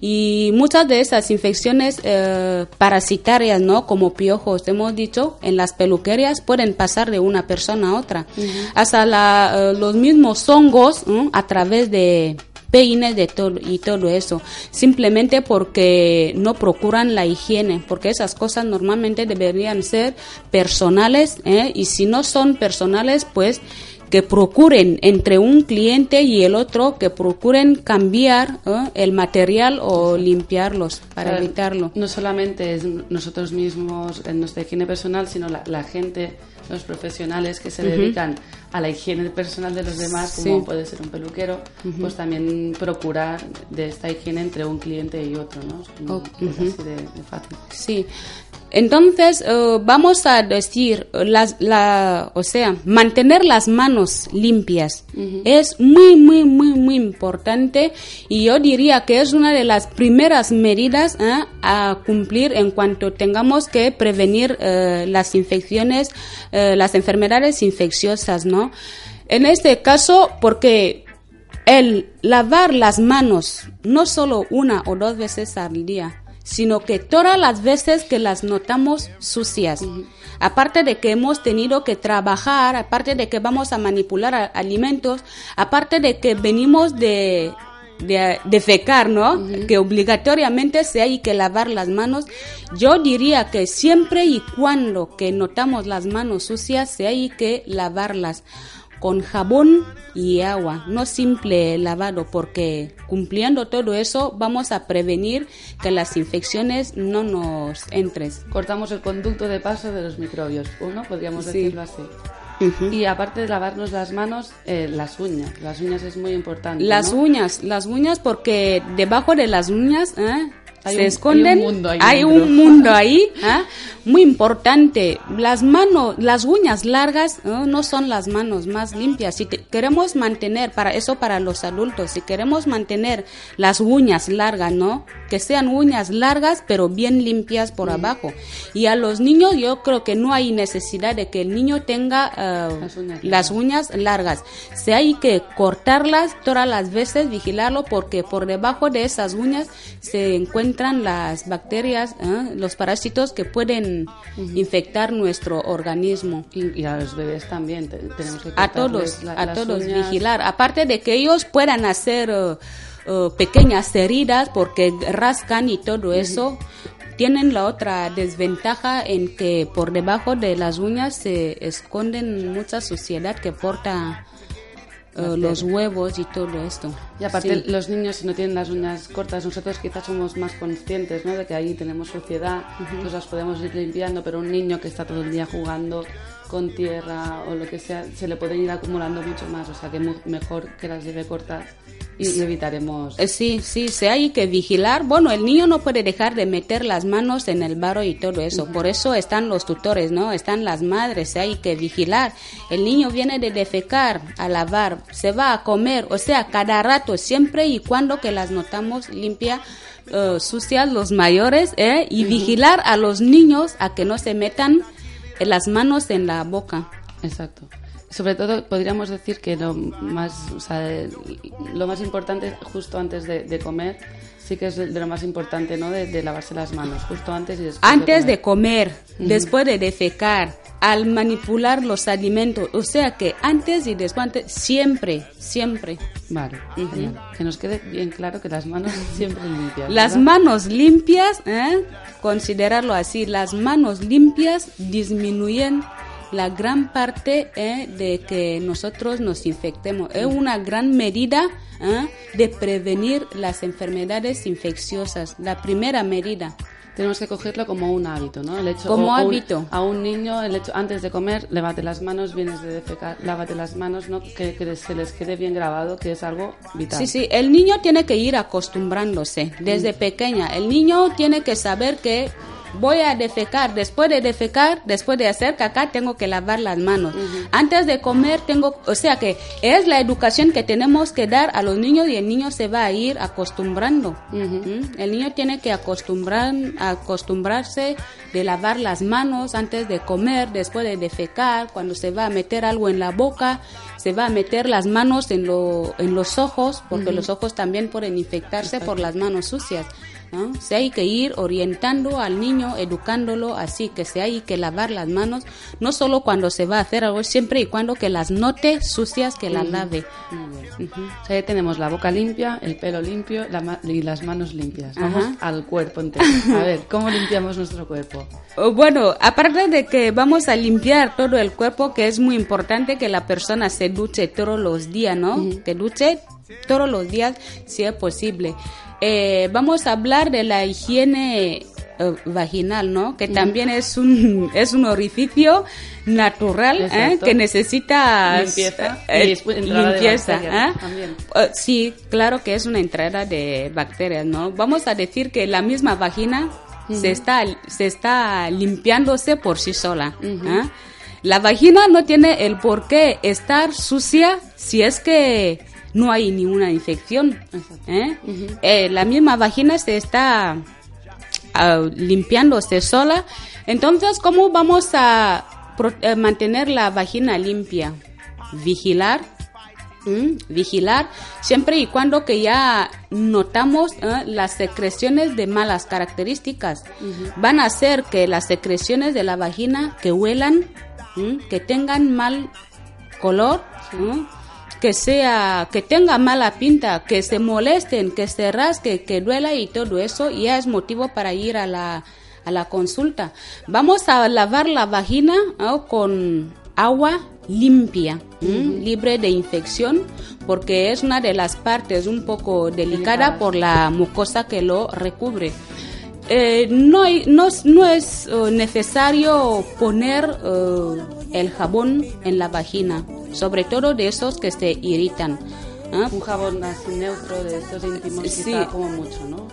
Y muchas de esas infecciones eh, parasitarias, ¿no? Como piojos, hemos dicho, en las peluquerías pueden pasar de una persona a otra. Hasta la, eh, los mismos hongos a través de peines de todo y todo eso simplemente porque no procuran la higiene porque esas cosas normalmente deberían ser personales ¿eh? y si no son personales pues que procuren entre un cliente y el otro que procuren cambiar ¿eh? el material o limpiarlos para evitarlo. No solamente es nosotros mismos en nuestra higiene personal, sino la, la gente, los profesionales que se dedican a la higiene personal de los demás, Sí. como puede ser un peluquero, pues también procurar de esta higiene entre un cliente y otro, ¿no? Es así de, de fácil. Sí. Entonces, eh, vamos a decir, las, la, o sea, mantener las manos limpias es muy, muy, muy, muy importante y yo diría que es una de las primeras medidas ¿eh? a cumplir en cuanto tengamos que prevenir eh, las infecciones, las enfermedades infecciosas, ¿no? En este caso, porque el lavar las manos no solo una o dos veces al día, sino que todas las veces que las notamos sucias. Aparte de que hemos tenido que trabajar, aparte de que vamos a manipular a- alimentos, aparte de que venimos de, de, de fecar, ¿no? Que obligatoriamente se hay que lavar las manos. Yo diría que siempre y cuando que notamos las manos sucias, se hay que lavarlas con jabón y agua, no simple lavado, porque cumpliendo todo eso vamos a prevenir que las infecciones no nos entren. Cortamos el conducto de paso de los microbios, uno, podríamos Sí. decirlo así. Y aparte de lavarnos las manos, eh, las uñas. Las uñas es muy importante. Las ¿no? uñas, las uñas porque debajo de las uñas ¿eh? Hay se un- esconden, hay un mundo ahí hay dentro. un mundo ahí, ¿eh? (laughs) muy importante. Las manos, las uñas largas ¿eh? no son las manos más limpias. Si te- queremos mantener, para eso para los adultos, si queremos mantener las uñas largas, ¿no? Que sean uñas largas pero bien limpias por abajo. Y a los niños yo creo que no hay necesidad de que el niño tenga eh, Las uñas las uñas largas. Se hay que cortarlas todas las veces, vigilarlo, porque por debajo de esas uñas se encuentran las bacterias, ¿eh? los parásitos que pueden infectar nuestro organismo. Y, y a los bebés también te- tenemos que A todos, la- a todos uñas. vigilar. Aparte de que ellos puedan hacer eh, eh, pequeñas heridas porque rascan y todo eso. Tienen la otra desventaja en que por debajo de las uñas se esconden mucha suciedad que porta los huevos y todo esto. Y aparte, Sí. los niños, si no tienen las uñas cortas, nosotros quizás somos más conscientes ¿no? de que ahí tenemos suciedad, pues las podemos ir limpiando, pero un niño que está todo el día jugando con tierra o lo que sea, se le pueden ir acumulando mucho más, o sea que mejor que las lleve cortas y, y evitaremos. Eh, Sí, sí, se hay que vigilar. Bueno, el niño no puede dejar de meter las manos en el barro y todo eso. Por eso están los tutores, ¿no? Están las madres, se hay que vigilar. El niño viene de defecar, a lavar, se va a comer, o sea, cada rato, siempre y cuando que las notamos limpia. eh, sucias los mayores ¿eh? y vigilar a los niños a que no se metan eh, las manos en la boca. Exacto. Sobre todo, podríamos decir que lo más, o sea, lo más importante justo antes de, de comer, sí que es de, lo más importante, ¿no? De, de lavarse las manos, justo antes y después. Antes de comer. comer, después de defecar, al manipular los alimentos, o sea que antes y después, antes, siempre, siempre. Vale. Que nos quede bien claro que las manos (laughs) siempre limpias. Las ¿verdad? manos limpias, ¿eh? considerarlo así, las manos limpias disminuyen la gran parte ¿eh? de que nosotros nos infectemos. Es una gran medida ¿eh? de prevenir las enfermedades infecciosas, la primera medida. Tenemos que cogerlo como un hábito, ¿no? El hecho, Como o- o un- hábito. a un niño, el hecho, antes de comer, lávate las manos, vienes de defecar, lávate las manos, ¿no? Que, que se les quede bien grabado, que es algo vital. Sí, sí, el niño tiene que ir acostumbrándose desde pequeña. El niño tiene que saber que voy a defecar, después de defecar, después de hacer caca, tengo que lavar las manos. Antes de comer, tengo, o sea que es la educación que tenemos que dar a los niños y el niño se va a ir acostumbrando. ¿Mm? El niño tiene que acostumbrar, acostumbrarse de lavar las manos antes de comer, después de defecar, cuando se va a meter algo en la boca, se va a meter las manos en, lo, en los ojos, porque los ojos también pueden infectarse por las manos sucias. ¿No? Se hay que ir orientando al niño, educándolo así, que se hay que lavar las manos, no solo cuando se va a hacer algo, siempre y cuando que las note sucias, que las lave. Ujú. O sea, ya tenemos la boca limpia, el pelo limpio la y las manos limpias. Vamos Ajá. al cuerpo entero. A ver, ¿cómo limpiamos nuestro cuerpo? (laughs) Oh, Bueno, aparte de que vamos a limpiar todo el cuerpo, que es muy importante que la persona se duche todos los días, ¿no? Que duche todos los días si es posible. Eh, vamos a hablar de la higiene eh, vaginal, ¿no? Que también es un (laughs) es un orificio natural ¿eh? Que necesita Limpieza eh, y de limpieza. Eh, sí, claro que es una entrada de bacterias, ¿no? Vamos a decir que la misma vagina se está se está limpiándose por sí sola. La vagina no tiene el por qué estar sucia si es que no hay ninguna infección. ¿eh? Eh, la misma vagina se está ah, limpiándose sola. Entonces, ¿cómo vamos a eh, mantener la vagina limpia? Vigilar. Vigilar siempre y cuando que ya notamos las secreciones de malas características. Van a hacer que las secreciones de la vagina que huelan, que tengan mal color. Que sea que tenga mala pinta, que se molesten, que se rasque, que duela y todo eso ya es motivo para ir a la a la consulta. Vamos a lavar la vagina ¿no? con agua limpia, ¿m? libre de infección, porque es una de las partes un poco delicada por la mucosa que lo recubre. Eh, no, no, es- no es eh, necesario poner eh, el jabón en la vagina, sobre todo de esos que se irritan. ¿ah? Un jabón así neutro de estos íntimos Sí. quizá como mucho, ¿no?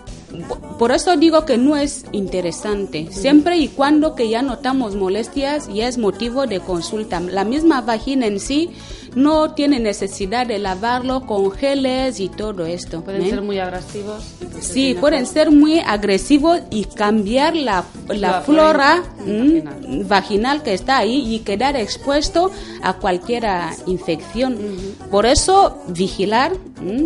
Por eso digo que no es interesante. Siempre y cuando que ya notamos molestias, ya es motivo de consulta. La misma vagina en sí no tiene necesidad de lavarlo con geles y todo esto. Pueden ¿eh? ser muy agresivos. Sí, pueden ser muy agresivos y cambiar la, la La flora vaginal. vaginal que está ahí y quedar expuesto a cualquier infección. Por eso, vigilar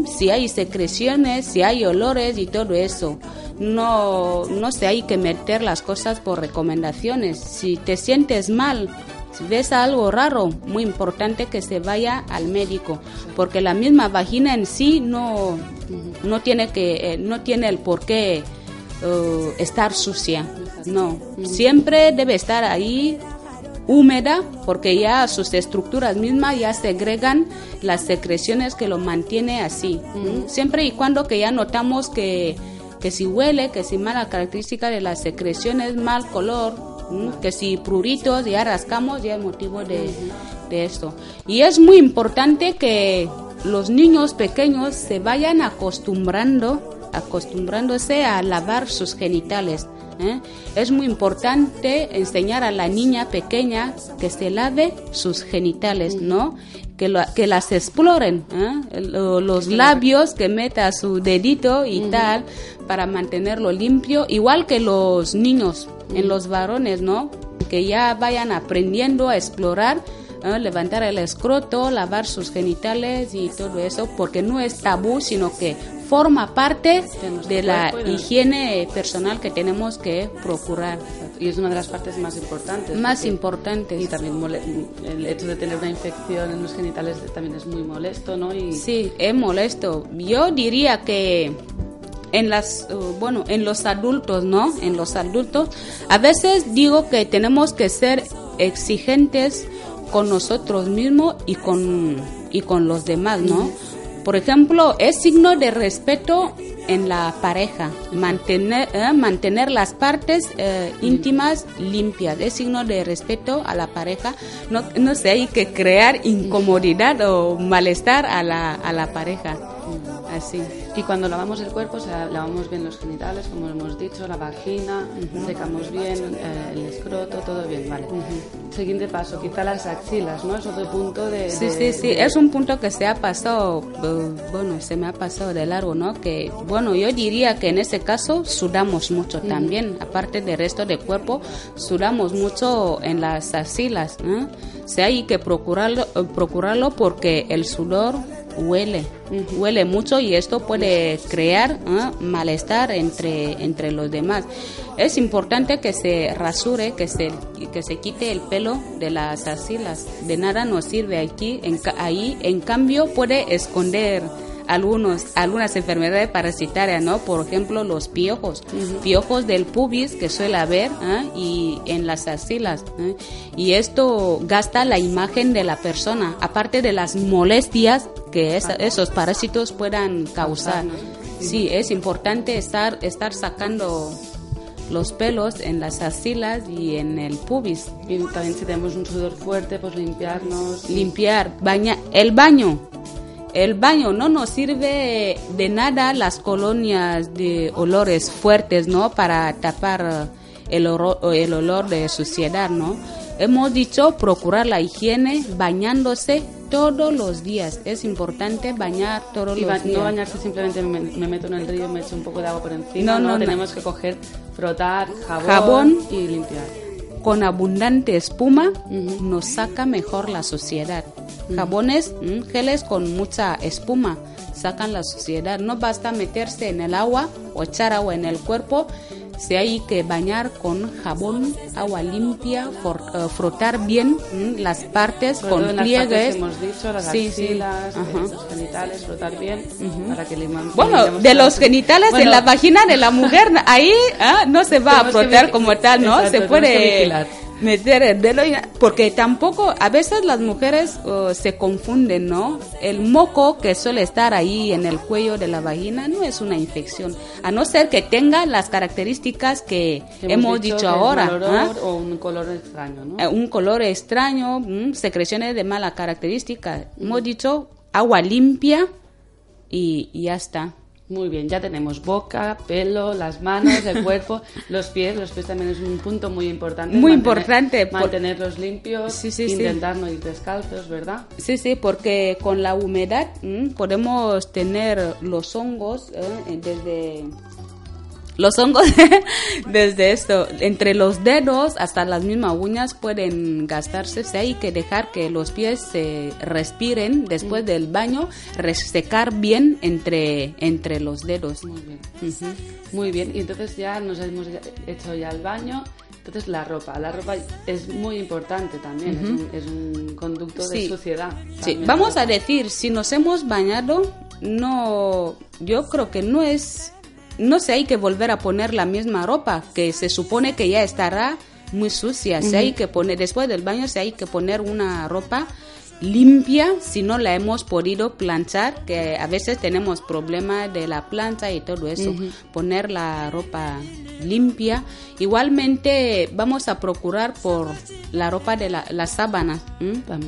si hay secreciones, si hay olores y todo eso. No, no se hay que meter las cosas por recomendaciones. Si te sientes mal, si ves algo raro, muy importante que se vaya al médico, porque la misma vagina en sí no, no tiene que, eh, no tiene el por qué eh, estar sucia. No, siempre debe estar ahí húmeda porque ya sus estructuras mismas ya segregan las secreciones que lo mantiene así. ¿m? Siempre y cuando que ya notamos que, que si huele, que si mala característica de las secreciones, mal color, que si pruritos ya rascamos, ya es motivo de, de esto. Y es muy importante que los niños pequeños se vayan acostumbrando, acostumbrándose a lavar sus genitales. ¿eh? Es muy importante enseñar a la niña pequeña que se lave sus genitales, ¿no? Que, lo- que las exploren, ¿eh? Lo- los labios, que meta su dedito y tal, para mantenerlo limpio, igual que los niños, en los varones, ¿no? Que ya vayan aprendiendo a explorar levantar el escroto, lavar sus genitales y todo eso, porque no es tabú, sino que forma parte de la higiene personal que tenemos que procurar. Y es una de las partes más importantes. Más importantes. Y también el hecho de tener una infección en los genitales también es muy molesto, ¿no? Y Sí, es molesto. Yo diría que en las eh, bueno, en los adultos, ¿no? En los adultos a veces digo que tenemos que ser exigentes con nosotros mismos y con y con los demás, ¿no? Por ejemplo, es signo de respeto en la pareja, mantener, eh, mantener las partes eh, íntimas limpias, es signo de respeto a la pareja. No, no sé, hay que crear incomodidad o malestar a la, a la pareja. Así. Y cuando lavamos el cuerpo, o sea, lavamos bien los genitales, como hemos dicho, la vagina, secamos bien eh, el escroto, todo bien, vale. Siguiente paso, quizá las axilas, ¿no? Es otro punto de... Sí, de- sí, sí, de- es un punto que se ha pasado, bueno, se me ha pasado de largo, ¿no? Que, bueno, yo diría que en ese caso sudamos mucho también, aparte del resto del cuerpo, sudamos mucho en las axilas, ¿eh? O sea, hay que procurarlo, eh, procurarlo porque el sudor huele, huele mucho y esto puede crear ¿ah? malestar entre, entre los demás. Es importante que se rasure, que se, que se quite el pelo de las axilas. De nada nos sirve aquí, en, ahí, en cambio puede esconder algunos, algunas enfermedades parasitarias, ¿no? Por ejemplo, los piojos, piojos del pubis que suele haber ¿ah? y en las axilas. ¿eh? Y esto gasta la imagen de la persona, aparte de las molestias que esa- esos parásitos puedan causar. Sí, es importante estar, estar sacando los pelos en las axilas y en el pubis. Y también si tenemos un sudor fuerte, pues limpiarnos. limpiar, baña, el baño. El baño no nos sirve de nada las colonias de olores fuertes, ¿no? Para tapar el, oro- el olor de suciedad, ¿no? Hemos dicho procurar la higiene bañándose todos los días. Es importante bañar todos Y ba- los días. no bañarse simplemente me, me meto en el río, me echo un poco de agua por encima. No, No, no, no. tenemos que coger, frotar jabón, Jabón. y limpiar. Con abundante espuma nos saca mejor la suciedad. Jabones, mm, geles con mucha espuma sacan la suciedad. No basta meterse en el agua o echar agua en el cuerpo. Se hay que bañar con jabón, agua limpia, for- eh, frotar bien mm, las partes con pliegues. hemos dicho, las Sí, eh, los genitales, frotar bien para que le Bueno, de los genitales Bueno, en la vagina de la mujer, ahí ah, no se va a frotar como tal, ¿no? Se puede. Meter el dedo, y- porque tampoco, a veces las mujeres oh, se confunden, ¿no? El moco que suele estar ahí en el cuello de la vagina no es una infección, a no ser que tenga las características que hemos, dicho, es ahora. mal ¿ah? o un color extraño, ¿no? Eh, un color extraño, mm, secreciones de mala característica. Hemos dicho agua limpia y, y ya está. Muy bien, ya tenemos boca, pelo, las manos, el cuerpo, (laughs) los pies. Los pies también es un punto muy importante. Muy mantener- importante, por- Mantenerlos limpios, Sí, sí, sí. intentar no ir descalzos, ¿verdad? Sí, sí, porque con la humedad mm, podemos tener los hongos eh, desde los hongos (laughs) desde esto entre los dedos hasta las mismas uñas pueden gastarse. Sí, hay que dejar que los pies se respiren después del baño, resecar bien entre entre los dedos. Muy bien. Muy bien, y entonces ya nos hemos hecho ya el baño. Entonces la ropa, la ropa es muy importante también, es, un, es un conducto de suciedad. Sí, vamos a decir, si nos hemos bañado, no, yo creo que no es, no se hay que volver a poner la misma ropa, que se supone que ya estará muy sucia. Se hay que poner, después del baño se hay que poner una ropa limpia si no la hemos podido planchar, que a veces tenemos problemas de la plancha y todo eso. Poner la ropa limpia. Igualmente vamos a procurar por la ropa de la, las sábanas,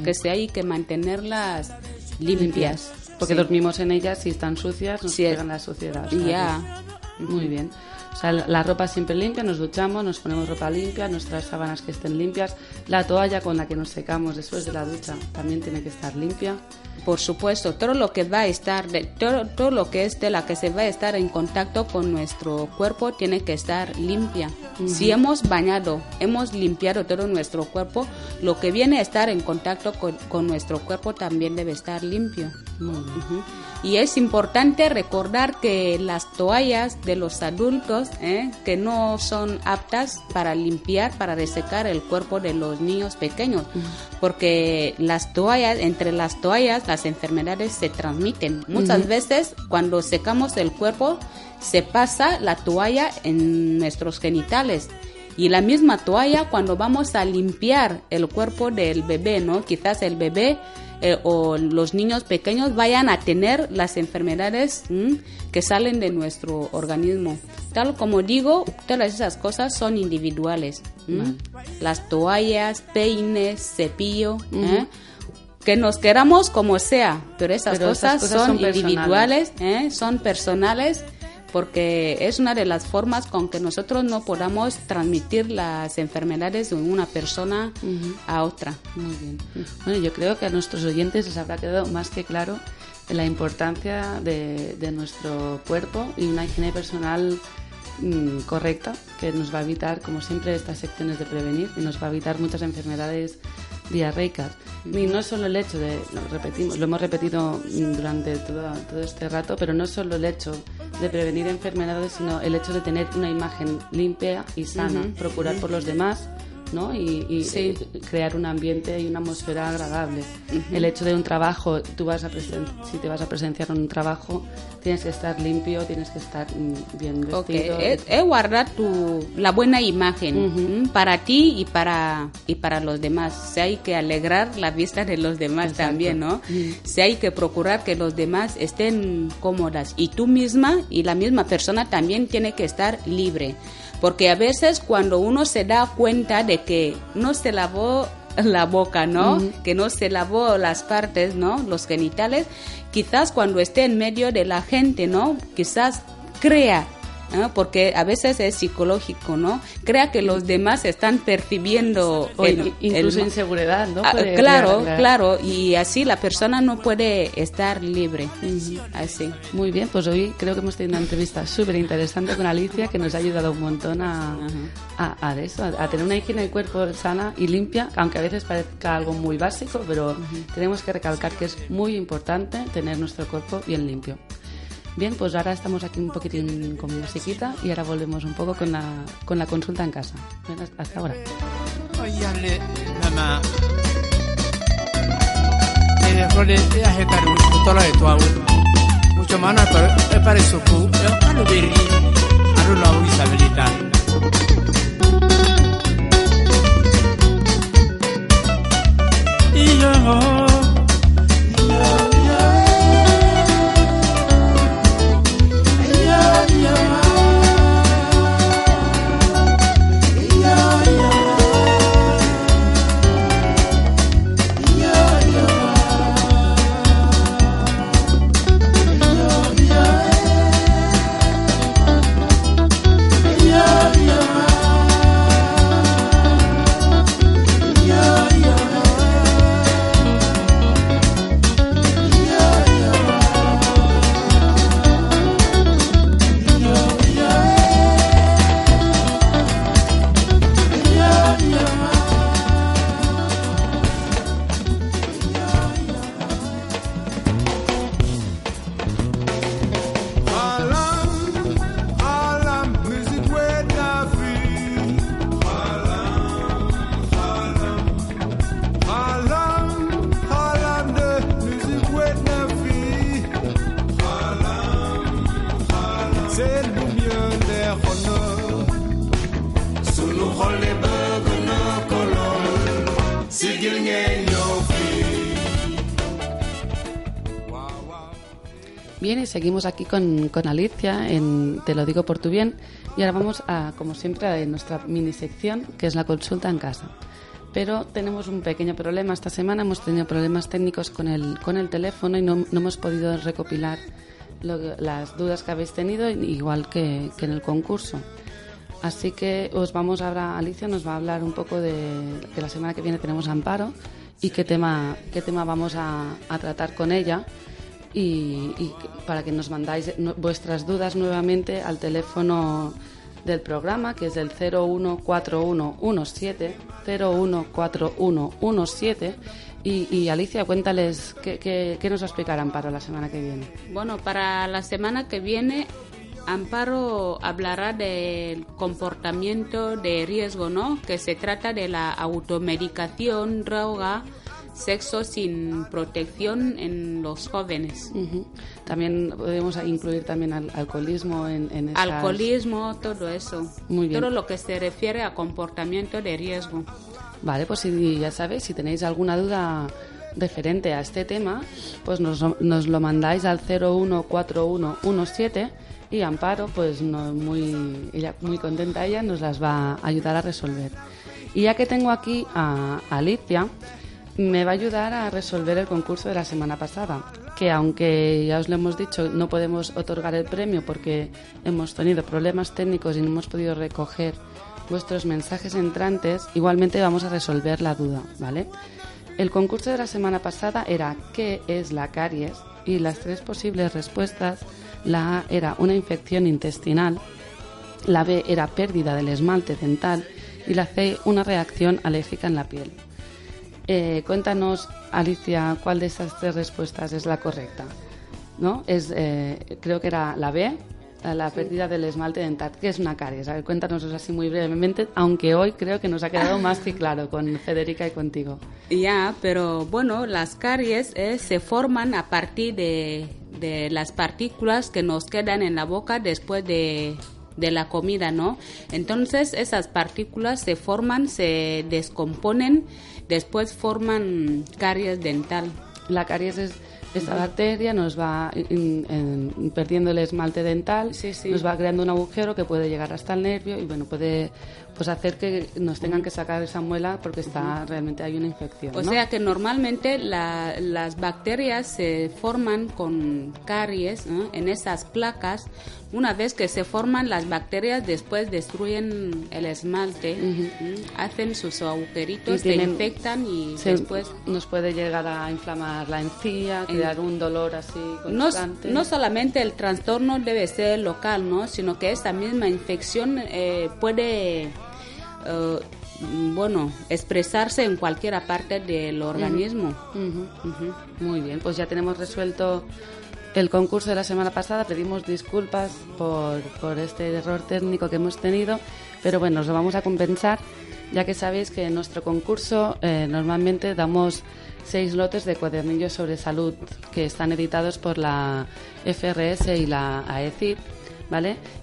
que se hay que mantenerlas limpias. Porque Sí. dormimos en ellas, si están sucias, nos Sí, pegan la suciedad. Ya. Muy bien. O sea, la ropa siempre limpia, nos duchamos, nos ponemos ropa limpia, nuestras sábanas que estén limpias, la toalla con la que nos secamos después de la ducha también tiene que estar limpia. Por supuesto, todo lo que va a estar, de, todo, todo lo que es de la que se va a estar en contacto con nuestro cuerpo tiene que estar limpia. Si hemos bañado, hemos limpiado todo nuestro cuerpo, lo que viene a estar en contacto con, con nuestro cuerpo también debe estar limpio. Ujú. Y es importante recordar que las toallas de los adultos ¿eh? que no son aptas para limpiar, para resecar el cuerpo de los niños pequeños, porque las toallas, entre las toallas, las enfermedades se transmiten. Muchas veces cuando secamos el cuerpo, se pasa la toalla en nuestros genitales. Y la misma toalla cuando vamos a limpiar el cuerpo del bebé, ¿no? Quizás el bebé eh, o los niños pequeños vayan a tener las enfermedades ¿m? que salen de nuestro organismo. Tal como digo, todas esas cosas son individuales. Las toallas, peines, cepillo, ¿eh? que nos queramos como sea, pero esas Pero esas cosas, son, personales. individuales, ¿eh? son personales porque es una de las formas con que nosotros no podamos transmitir las enfermedades de una persona a otra. Muy bien. Bueno, yo creo que a nuestros oyentes les habrá quedado más que claro la importancia de, de nuestro cuerpo y una higiene personal mm, correcta que nos va a evitar, como siempre, estas secciones de prevenir y nos va a evitar muchas enfermedades diarreicas. Y no solo el hecho de, lo repetimos, lo hemos repetido durante todo, todo este rato, pero no solo el hecho de prevenir enfermedades, sino el hecho de tener una imagen limpia y sana, procurar por los demás, ¿no? Y, y, Sí. eh, crear un ambiente y una atmósfera agradable. El hecho de un trabajo, tú vas a si te vas a presenciar un trabajo, tienes que estar limpio, tienes que estar mm, bien vestido. es, es guardar tu, la buena imagen ¿m? para ti y para, y para los demás. Si hay que alegrar la vista de los demás Exacto. también, ¿no? Mm. Si hay que procurar que los demás estén cómodas y tú misma y la misma persona también tiene que estar libre. Porque a veces cuando uno se da cuenta de que no se lavó (laughs) la boca, ¿no? Que no se lavó las partes, ¿no? Los genitales, quizás cuando esté en medio de la gente, ¿no? Quizás crea ¿no? porque a veces es psicológico, ¿no? Crea que los demás están percibiendo O el- in- incluso el- inseguridad, ¿no? Ah, claro, claro, y así la persona no puede estar libre, así. Muy bien, pues hoy creo que hemos tenido una entrevista súper interesante con Alicia que nos ha ayudado un montón a, a, a eso, a, a tener una higiene del cuerpo sana y limpia, aunque a veces parezca algo muy básico, pero tenemos que recalcar que es muy importante tener nuestro cuerpo bien limpio. Bien, pues ahora estamos aquí un poquitín con musiquita y ahora volvemos un poco con la, con la consulta en casa. Bien, hasta- ahora. Mucho eh, Bien, y seguimos aquí con, con Alicia en Te lo digo por tu bien. Y ahora vamos a, como siempre, a nuestra mini sección, que es la consulta en casa. Pero tenemos un pequeño problema esta semana, hemos tenido problemas técnicos con el, con el teléfono y no, no hemos podido recopilar lo las dudas que habéis tenido, igual que, que en el concurso. Así que os vamos ahora, Alicia nos va a hablar un poco de que la semana que viene tenemos Amparo y qué tema, qué tema vamos a, a tratar con ella y, y para que nos mandáis vuestras dudas nuevamente al teléfono del programa que es el 014117 014117 y, y Alicia cuéntales qué, qué, qué nos va a explicar Amparo la semana que viene. Bueno, para la semana que viene, Amparo hablará del comportamiento de riesgo, ¿no? Que se trata de la automedicación, droga, sexo sin protección en los jóvenes. También podemos incluir también al alcoholismo en, en esas- Alcoholismo, todo eso. Muy bien. Todo lo que se refiere a comportamiento de riesgo. Vale, pues si ya sabéis, si tenéis alguna duda referente a este tema, pues nos, nos lo mandáis al 014117 y Amparo, pues no, muy, ella, muy contenta ella, nos las va a ayudar a resolver. Y ya que tengo aquí a Alicia, me va a ayudar a resolver el concurso de la semana pasada, que aunque ya os lo hemos dicho, no podemos otorgar el premio porque hemos tenido problemas técnicos y no hemos podido recoger vuestros mensajes entrantes, igualmente vamos a resolver la duda, ¿vale? El concurso de la semana pasada era ¿qué es la caries? Y las tres posibles respuestas, la A era una infección intestinal, la B era pérdida del esmalte dental y la C una reacción alérgica en la piel. Eh, cuéntanos, Alicia, cuál de esas tres respuestas es la correcta. ¿No? Es, eh, creo que era la B, la- pérdida del esmalte dental. ¿Qué es una caries? A ver, cuéntanos así muy brevemente, aunque hoy creo que nos ha quedado más que claro con Federica y contigo. Ya, pero bueno, las caries eh, se forman a partir de, de las partículas que nos quedan en la boca después de, de la comida, ¿no? Entonces esas partículas se forman, se descomponen, después forman caries dental. La caries es esta bacteria, nos va in- in- perdiendo el esmalte dental, Sí, sí. nos va creando un agujero que puede llegar hasta el nervio y bueno, puede pues hacer que nos tengan que sacar esa muela porque está realmente hay una infección. O ¿no? sea que normalmente la- las bacterias se forman con caries ¿no? en esas placas. Una vez que se forman las bacterias, después destruyen el esmalte, ¿m? hacen sus agujeritos, Y se tienen- infectan y Se- después nos puede llegar a inflamar la encía, crear un dolor así no, constante. no solamente el trastorno debe ser local, ¿no? sino que esta misma infección eh, puede, eh, bueno, expresarse en cualquier parte del organismo. Muy bien, pues ya tenemos resuelto el concurso de la semana pasada. Pedimos disculpas por, por este error técnico que hemos tenido, pero bueno, nos lo vamos a compensar, ya que sabéis que en nuestro concurso eh, normalmente damos seis lotes de cuadernillos sobre salud que están editados por la FRS y la AECID.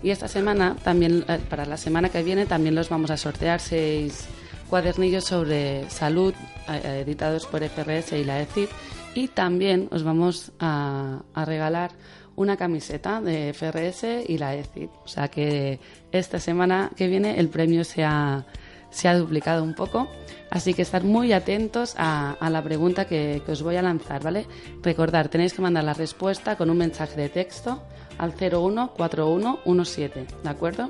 Y esta semana, también eh, para la semana que viene, también los vamos a sortear seis cuadernillos sobre salud eh, editados por FRS y la ECID y también os vamos a, regalar una camiseta de FRS y la ECID. O sea que esta semana que viene el premio se ha, se ha duplicado un poco. Así que estar muy atentos a, a la pregunta que, que os voy a lanzar, ¿vale? Recordar, tenéis que mandar la respuesta con un mensaje de texto al 014117, ¿de acuerdo?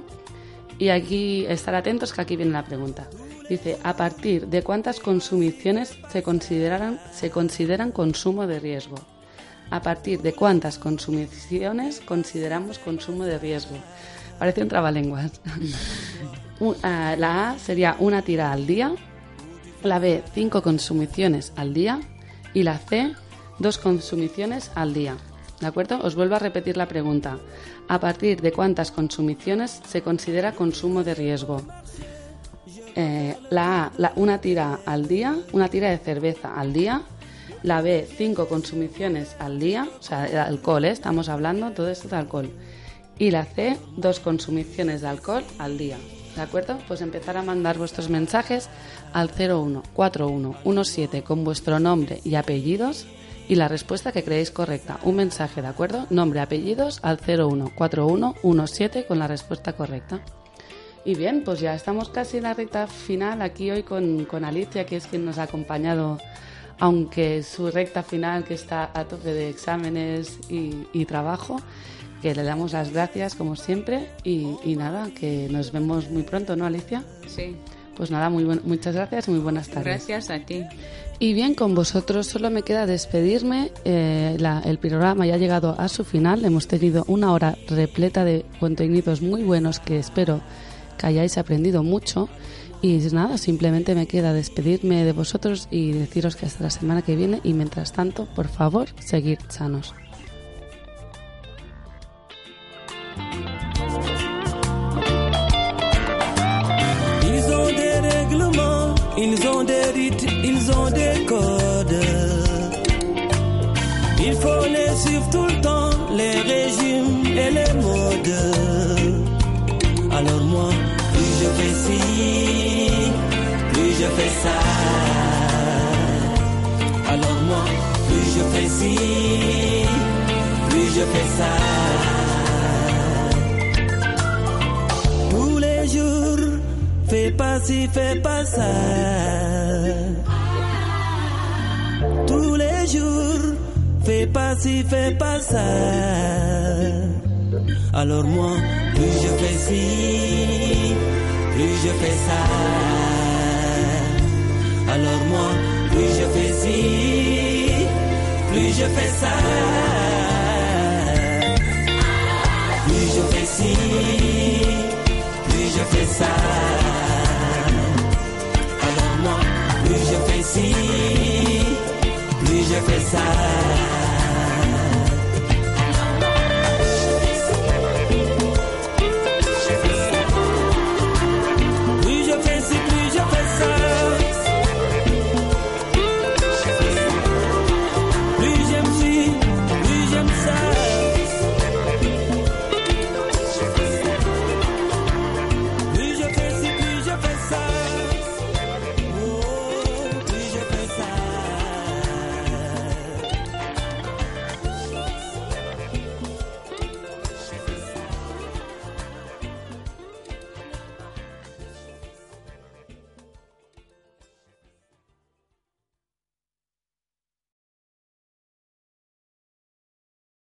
Y aquí estar atentos que aquí viene la pregunta. Dice, ¿a partir de cuántas consumiciones se consideran, se consideran consumo de riesgo? ¿A partir de cuántas consumiciones consideramos consumo de riesgo? Parece un trabalenguas. (laughs) Ah, la A sería una tira al día, la B cinco consumiciones al día y la C dos consumiciones al día. ¿De acuerdo? Os vuelvo a repetir la pregunta. ¿A partir de cuántas consumiciones se considera consumo de riesgo? Eh, la A, una tira al día, una tira de cerveza al día. La B, cinco consumiciones al día, o sea, de alcohol, ¿eh? estamos hablando, todo esto es de alcohol. Y la C, dos consumiciones de alcohol al día. ¿De acuerdo? Pues empezar a mandar vuestros mensajes al 014117 con vuestro nombre y apellidos y la respuesta que creéis correcta. Un mensaje, ¿de acuerdo? Nombre, apellidos al 014117 con la respuesta correcta. Y bien, pues ya estamos casi en la recta final aquí hoy con, con Alicia, que es quien nos ha acompañado, aunque su recta final que está a tope de exámenes y, y trabajo, que le damos las gracias como siempre y, y nada, que nos vemos muy pronto, ¿no, Alicia? Sí. Pues nada, muy buen- muchas gracias y muy buenas tardes. Gracias a ti. Y bien, con vosotros solo me queda despedirme. Eh, el programa ya ha llegado a su final. Hemos tenido una hora repleta de contenidos muy buenos que espero que hayáis aprendido mucho. Y nada, simplemente me queda despedirme de vosotros y deciros que hasta la semana que viene. Y mientras tanto, por favor, seguid sanos. Des codes. Il faut les suivre tout le temps, les régimes et les modes. Alors moi, plus je fais ci, plus je fais ça. Alors moi, plus je fais ci, plus je fais ça. Tous les jours, fais pas ci, fais pas ça. Fais pas ci, fais pas ça. Alors moi, plus je fais ci, plus je fais ça. Alors moi, plus je fais ci, plus je fais ça. Plus je fais ci, plus je fais ça. Alors moi, plus je fais ci, plus je fais ça.